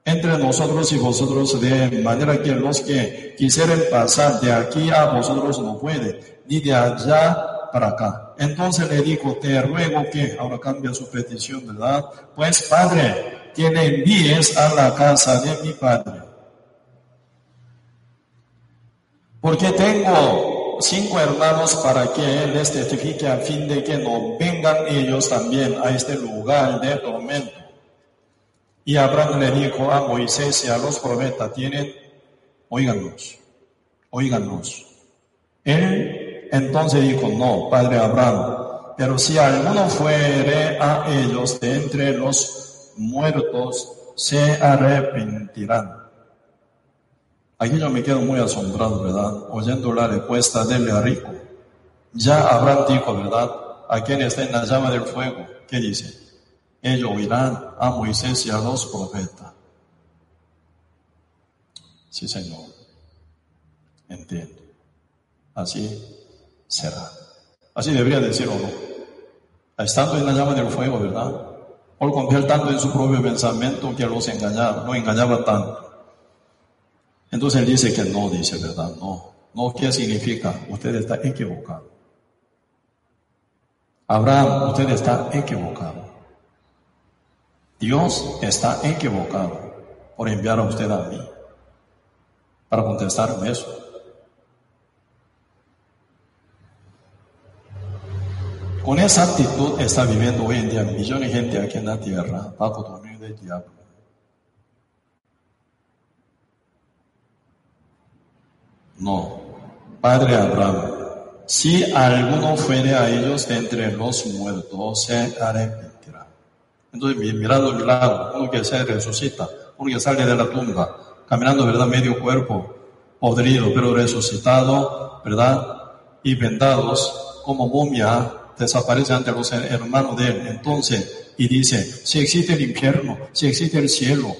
entre nosotros y vosotros, de manera que los que quisieran pasar de aquí a vosotros no pueden, ni de allá para acá. Entonces le dijo, te ruego que, ahora cambia su petición, ¿verdad? Pues Padre, que le envíes a la casa de mi Padre Porque tengo cinco hermanos para que les testifique a fin de que no vengan ellos también a este lugar de tormento. Y Abraham le dijo a Moisés y a los profetas, tienen, oíganos, oíganos. Él entonces dijo, no, padre Abraham, pero si alguno fuere a ellos de entre los muertos, se arrepentirán. Aquí yo me quedo muy asombrado, ¿verdad? Oyendo la respuesta del rico. Ya Abraham dijo, ¿verdad? A quien está en la llama del fuego. ¿Qué dice? Ellos oirán a Moisés y a los profetas. Sí, Señor. Entiendo. Así será. Así debería decirlo, ¿no? Estando en la llama del fuego, ¿verdad? Por confiar tanto en su propio pensamiento que los engañaba, no engañaba tanto. Entonces él dice que no, dice, ¿verdad? No. No, ¿qué significa? Usted está equivocado. Abraham, usted está equivocado. Dios está equivocado por enviar a usted a mí para contestarme eso. Con esa actitud está viviendo hoy en día millones de gente aquí en la tierra bajo dominio del diablo. No. Padre Abraham, si alguno fuere a ellos entre los muertos, se arrepentirá. Entonces, mirando el milagro, uno que se resucita, uno que sale de la tumba, caminando, ¿verdad? Medio cuerpo podrido, pero resucitado, ¿verdad? Y vendados como momia, desaparece ante los hermanos de él. Entonces, y dice, si existe el infierno, si existe el cielo,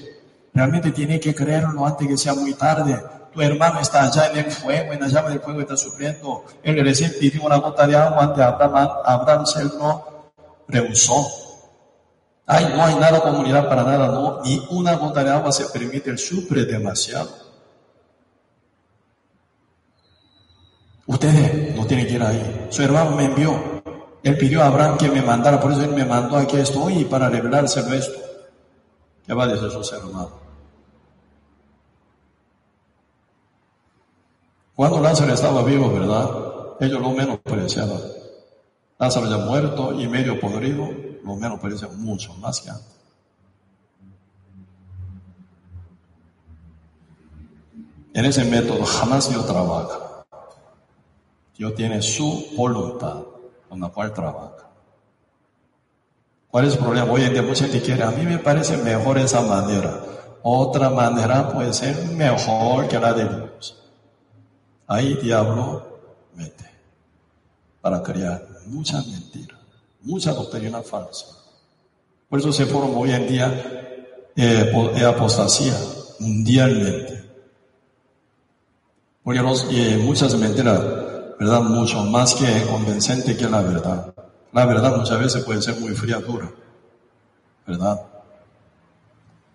realmente tiene que creerlo antes que sea muy tarde tu hermano está allá en el fuego, en la llama del fuego está sufriendo. Él recién pidió una gota de agua ante Abraham, Abraham se no rehusó. Ay, no hay nada comunidad para nada, no, ni una gota de agua se permite, él sufre demasiado. Ustedes no tienen que ir ahí. Su hermano me envió. Él pidió a Abraham que me mandara, por eso él me mandó aquí estoy para revelarse esto. ¿Qué va a decir su hermano? Cuando Lázaro estaba vivo, ¿verdad? Ellos lo menos apreciaban. Lázaro ya muerto y medio podrido, lo menos apreciaban mucho más que antes. En ese método jamás Dios trabaja. Dios tiene su voluntad con la cual trabaja. ¿Cuál es el problema? Hoy en día mucha gente quiere, a mí me parece mejor esa manera. Otra manera puede ser mejor que la de Dios. Ahí, diablo, mete para crear muchas mentiras, mucha doctrina falsa. Por eso se forma hoy en día eh, apostasía mundialmente. Porque los, eh, muchas mentiras, ¿verdad? Mucho más que convincente que la verdad. La verdad muchas veces puede ser muy fría, dura, ¿verdad?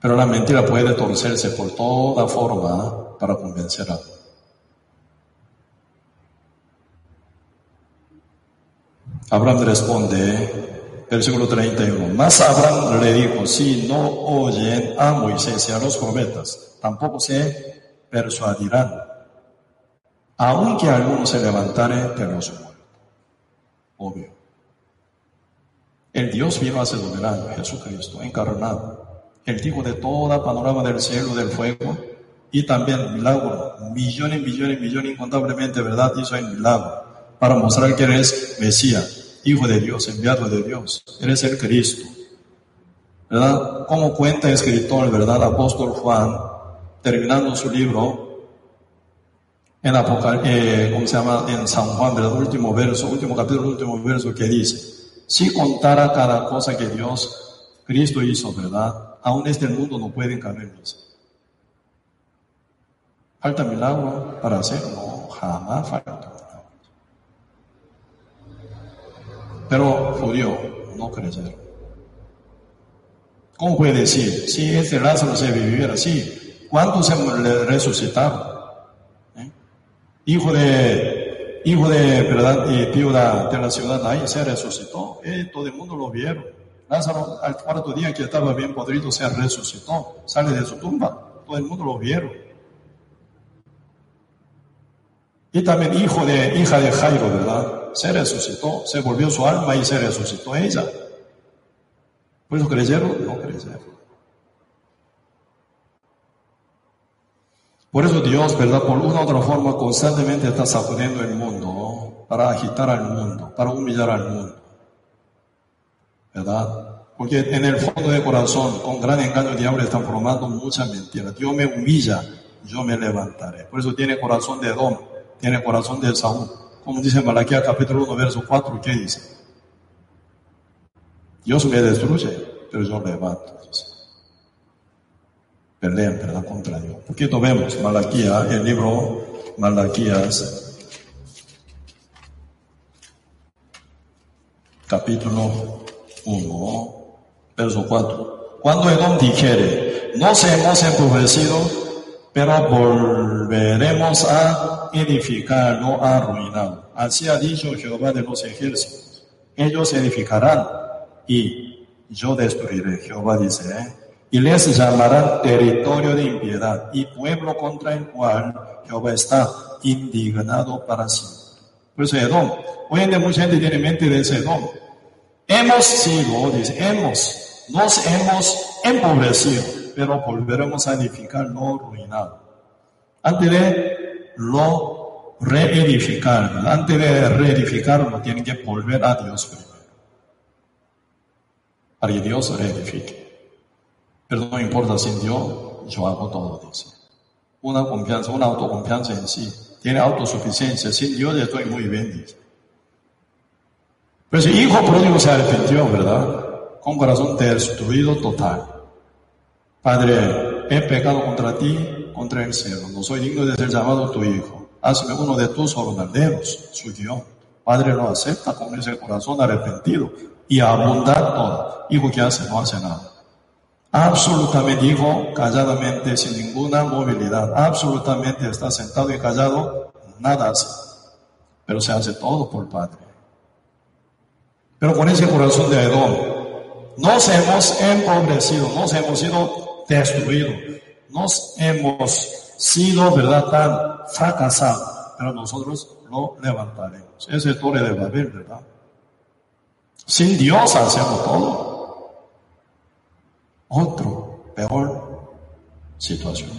Pero la mentira puede torcerse por toda forma para convencer a Abraham responde, versículo 31, más Abraham le dijo, si no oyen a Moisés y a los profetas, tampoco se persuadirán, aunque alguno se levantare de los muertos. Obvio. El Dios vino a celebrar Jesucristo encarnado, el tipo de toda panorama del cielo, del fuego, y también milagro, millones, millones, millones, incontablemente, ¿verdad? Hizo el milagro para mostrar que eres Mesías, Hijo de Dios, enviado de Dios, eres el Cristo. ¿Verdad? Como cuenta el escritor, ¿verdad? Apóstol Juan, terminando su libro, en Apocal eh, ¿cómo se llama? En San Juan, ¿verdad? Último verso, último capítulo, último verso que dice, si contara cada cosa que Dios, Cristo hizo, ¿verdad? Aún este mundo no puede misa. ¿Falta milagro para hacerlo? Jamás falta. Pero judío no creyeron. ¿Cómo puede decir? Si este Lázaro se viviera así, ¿cuántos se resucitaron? ¿Eh? Hijo de, hijo de, verdad, y tío de, la ciudad ahí se resucitó. Eh, todo el mundo lo vieron. Lázaro al cuarto día que estaba bien podrido se resucitó, sale de su tumba. Todo el mundo lo vieron. Y también hijo de, hija de Jairo, ¿verdad? se resucitó, se volvió su alma y se resucitó ella. ¿Por eso creyeron? No creyeron. Por eso Dios, ¿verdad? Por una u otra forma constantemente está sacudiendo el mundo para agitar al mundo, para humillar al mundo. ¿Verdad? Porque en el fondo de corazón, con gran engaño, el diablo está formando muchas mentiras. Dios me humilla, yo me levantaré. Por eso tiene corazón de Edom, tiene corazón de Saúl. Como dice Malaquía capítulo 1, verso 4, ¿qué dice? Dios me destruye, pero yo levanto. Pelean, ¿verdad? Contra Dios. Poquito vemos Malaquía, el libro Malaquías, capítulo 1, verso 4. Cuando Edom dijere, no se hemos empobrecido, pero volveremos a edificar, no a arruinar. Así ha dicho Jehová de los ejércitos. Ellos edificarán y yo destruiré, Jehová dice, ¿eh? Y les llamarán territorio de impiedad y pueblo contra el cual Jehová está indignado para siempre. Por eso Edom, hoy en día mucha gente tiene mente de ese Edom. Hemos sido, dice, hemos, nos hemos empobrecido pero volveremos a edificar lo ruinado. Antes de lo reedificar, antes de reedificarlo, tienen que volver a Dios primero. Para que Dios reedifique. Pero no importa sin Dios, yo hago todo, dice. Una confianza, una autoconfianza en sí. Tiene autosuficiencia. Sin Dios estoy muy bien, dice. Si hijo pródigo se arrepintió, ¿verdad? Con corazón destruido total. Padre, he pecado contra ti, contra el cielo. No soy digno de ser llamado tu hijo. Hazme uno de tus jornaleros, su Dios. Padre lo acepta con ese corazón arrepentido y abundar todo. Hijo que hace, no hace nada. Absolutamente, hijo, calladamente, sin ninguna movilidad. Absolutamente está sentado y callado, nada hace. Pero se hace todo por Padre. Pero con ese corazón de Edom, nos hemos empobrecido, nos hemos ido destruido. Nos hemos sido, ¿verdad?, tan fracasados, pero nosotros lo levantaremos. Ese es Torre de Babel, ¿verdad? Sin Dios hacemos todo. Otro, peor situación.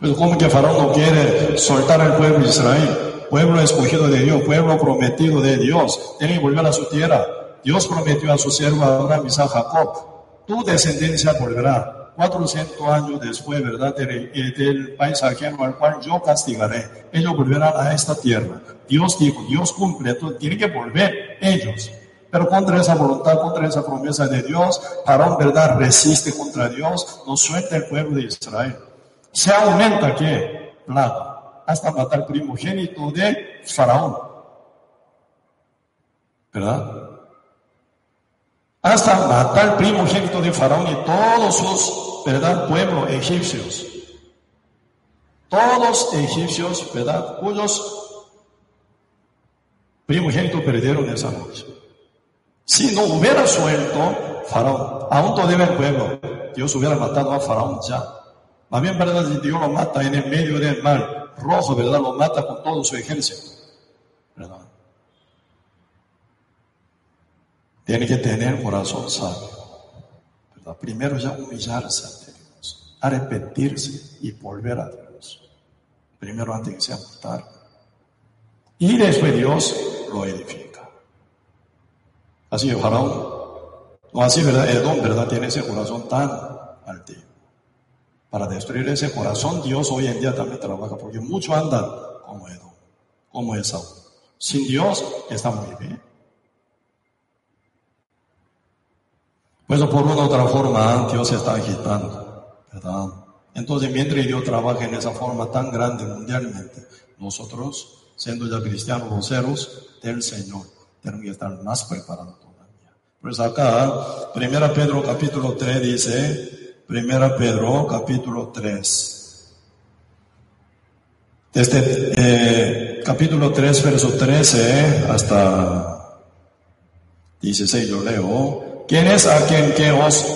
Pero como que Faraón no quiere soltar al pueblo de Israel, pueblo escogido de Dios, pueblo prometido de Dios, tiene que volver a su tierra. Dios prometió a su siervo Abraham, Isaac, Jacob, tu descendencia volverá. 400 años después, ¿verdad? Del, eh, del país ajeno al cual yo castigaré. Ellos volverán a esta tierra. Dios dijo, Dios cumple, entonces tiene que volver ellos. Pero contra esa voluntad, contra esa promesa de Dios, Faraón, ¿verdad? Resiste contra Dios, no suelta el pueblo de Israel. Se aumenta, ¿qué? Plaga, hasta matar primogénito de Faraón. ¿Verdad? Hasta matar primogénito de Faraón y todos sus, ¿verdad? Pueblos egipcios. Todos egipcios, ¿verdad? Cuyos primogénitos perdieron esa noche. Si no hubiera suelto Faraón, aún todavía el pueblo, Dios hubiera matado a Faraón ya. Más bien, ¿verdad? Dios lo mata en el medio del mar rojo, ¿verdad? Lo mata con todo su ejército. ¿Verdad? Tiene que tener corazón sabio. Primero ya humillarse ante Dios, arrepentirse y volver a Dios. Primero antes que sea tarde. Y después Dios lo edifica. Así Faraón. No así, ¿verdad? Edom, ¿verdad? Tiene ese corazón tan altivo. Para destruir ese corazón, Dios hoy en día también trabaja, porque muchos andan como Edom, como Esaú. Sin Dios está muy bien. Pues por una u otra forma, Dios se está agitando, ¿verdad? Entonces, mientras Dios trabaja en esa forma tan grande mundialmente, nosotros, siendo ya cristianos voceros del Señor, tenemos que estar más preparados. Pues acá, Primera Pedro capítulo 3 dice, Primera Pedro capítulo 3. Desde eh, capítulo 3, verso 13 hasta 16 yo leo. ¿Quién es a quien que os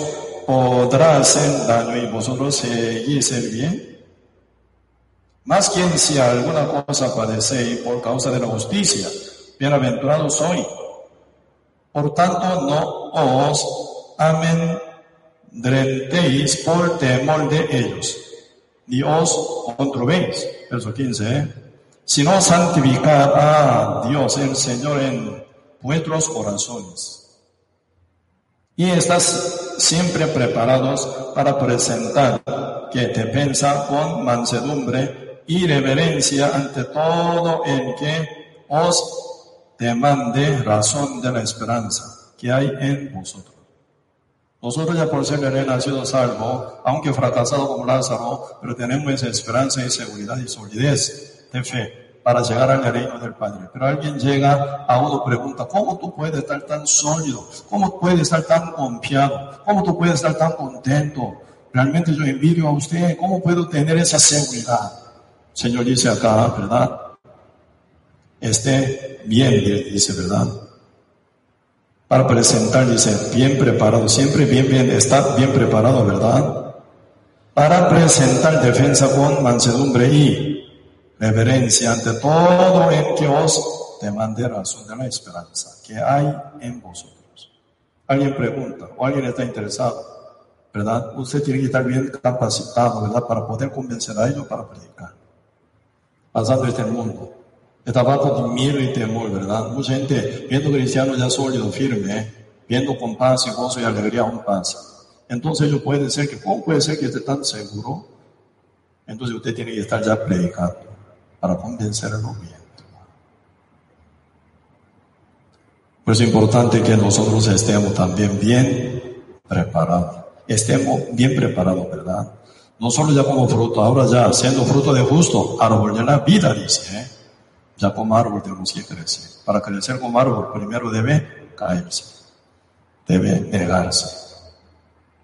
podrá hacer daño y vosotros seguís el bien? Más quien si alguna cosa padecéis por causa de la justicia, bienaventurados soy. Por tanto, no os amedrentéis por temor de ellos, ni os controbéis. Verso 15, ¿eh? sino santificad a Dios el Señor en vuestros corazones. Y estás siempre preparados para presentar que te pensa con mansedumbre y reverencia ante todo el que os demande razón de la esperanza que hay en vosotros. Nosotros ya por ser nacido salvo, aunque fracasado como Lázaro, pero tenemos esa esperanza y seguridad y solidez de fe para llegar al reino del Padre. Pero alguien llega a uno pregunta, ¿cómo tú puedes estar tan sólido? ¿Cómo puedes estar tan confiado? ¿Cómo tú puedes estar tan contento? Realmente yo envidio a usted, ¿cómo puedo tener esa seguridad? Señor dice acá, ¿verdad? Esté bien, dice, ¿verdad? Para presentar, dice, bien preparado, siempre bien, bien, está bien preparado, ¿verdad? Para presentar defensa con mansedumbre y reverencia ante todo el que os demande razón de la esperanza que hay en vosotros. Alguien pregunta o alguien está interesado, ¿verdad? Usted tiene que estar bien capacitado, ¿verdad? Para poder convencer a ellos para predicar. Pasando este mundo estaba con miedo y temor, ¿verdad? Mucha gente viendo cristianos ya sólido, firme, viendo con paz y gozo y alegría un paz. Entonces yo puede ser que, ¿cómo puede ser que esté tan seguro? Entonces usted tiene que estar ya predicando para convencerlo bien. Pues es importante que nosotros estemos también bien preparados. Estemos bien preparados, ¿verdad? No solo ya como fruto, ahora ya siendo fruto de justo, árbol de la vida, dice, ¿eh? Ya como árbol tenemos que crecer. Para crecer como árbol, primero debe caerse, debe negarse,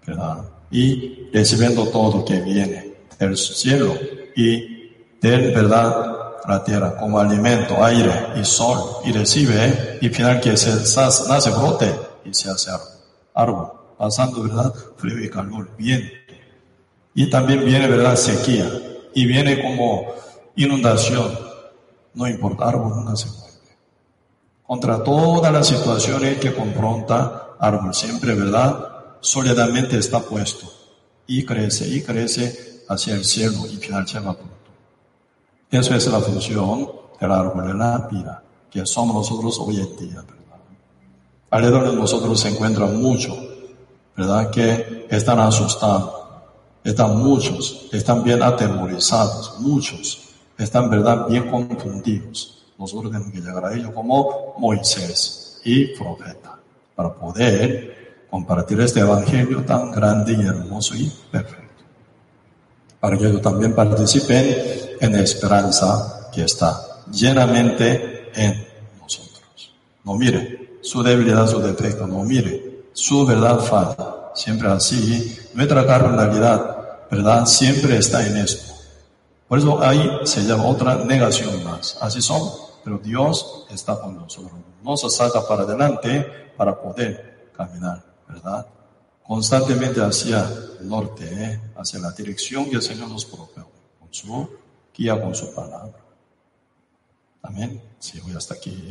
¿verdad? Y recibiendo todo que viene del cielo y del, ¿verdad? La tierra como alimento, aire y sol, y recibe, y final que se nace brote y se hace árbol, pasando, ¿verdad? Frío y calor, viento. Y también viene, ¿verdad? Sequía, y viene como inundación, no importa, nunca se mueve. Contra todas las situaciones que confronta, árbol siempre, ¿verdad? Sólidamente está puesto y crece y crece hacia el cielo y final lleva fruto. Eso es la función del árbol de la vida, que somos nosotros hoy en día, ¿verdad? Alrededor de nosotros se encuentran muchos, ¿verdad? Que están asustados, están muchos, están bien atemorizados, muchos, están verdad bien confundidos. Nosotros tenemos que llegar a ellos como Moisés y profeta, para poder compartir este evangelio tan grande y hermoso y perfecto. Para que ellos también participen en la esperanza que está llenamente en nosotros. No mire su debilidad, su defecto, no mire su verdad falta. Siempre así, nuestra carnalidad, ¿verdad? Siempre está en esto. Por eso ahí se llama otra negación más. Así somos, pero Dios está con nosotros. Nos saca para adelante para poder caminar, ¿verdad? Constantemente hacia el norte, ¿eh? hacia la dirección que el Señor nos propone, con su guía, con su palabra. Amén. Sí, voy hasta aquí.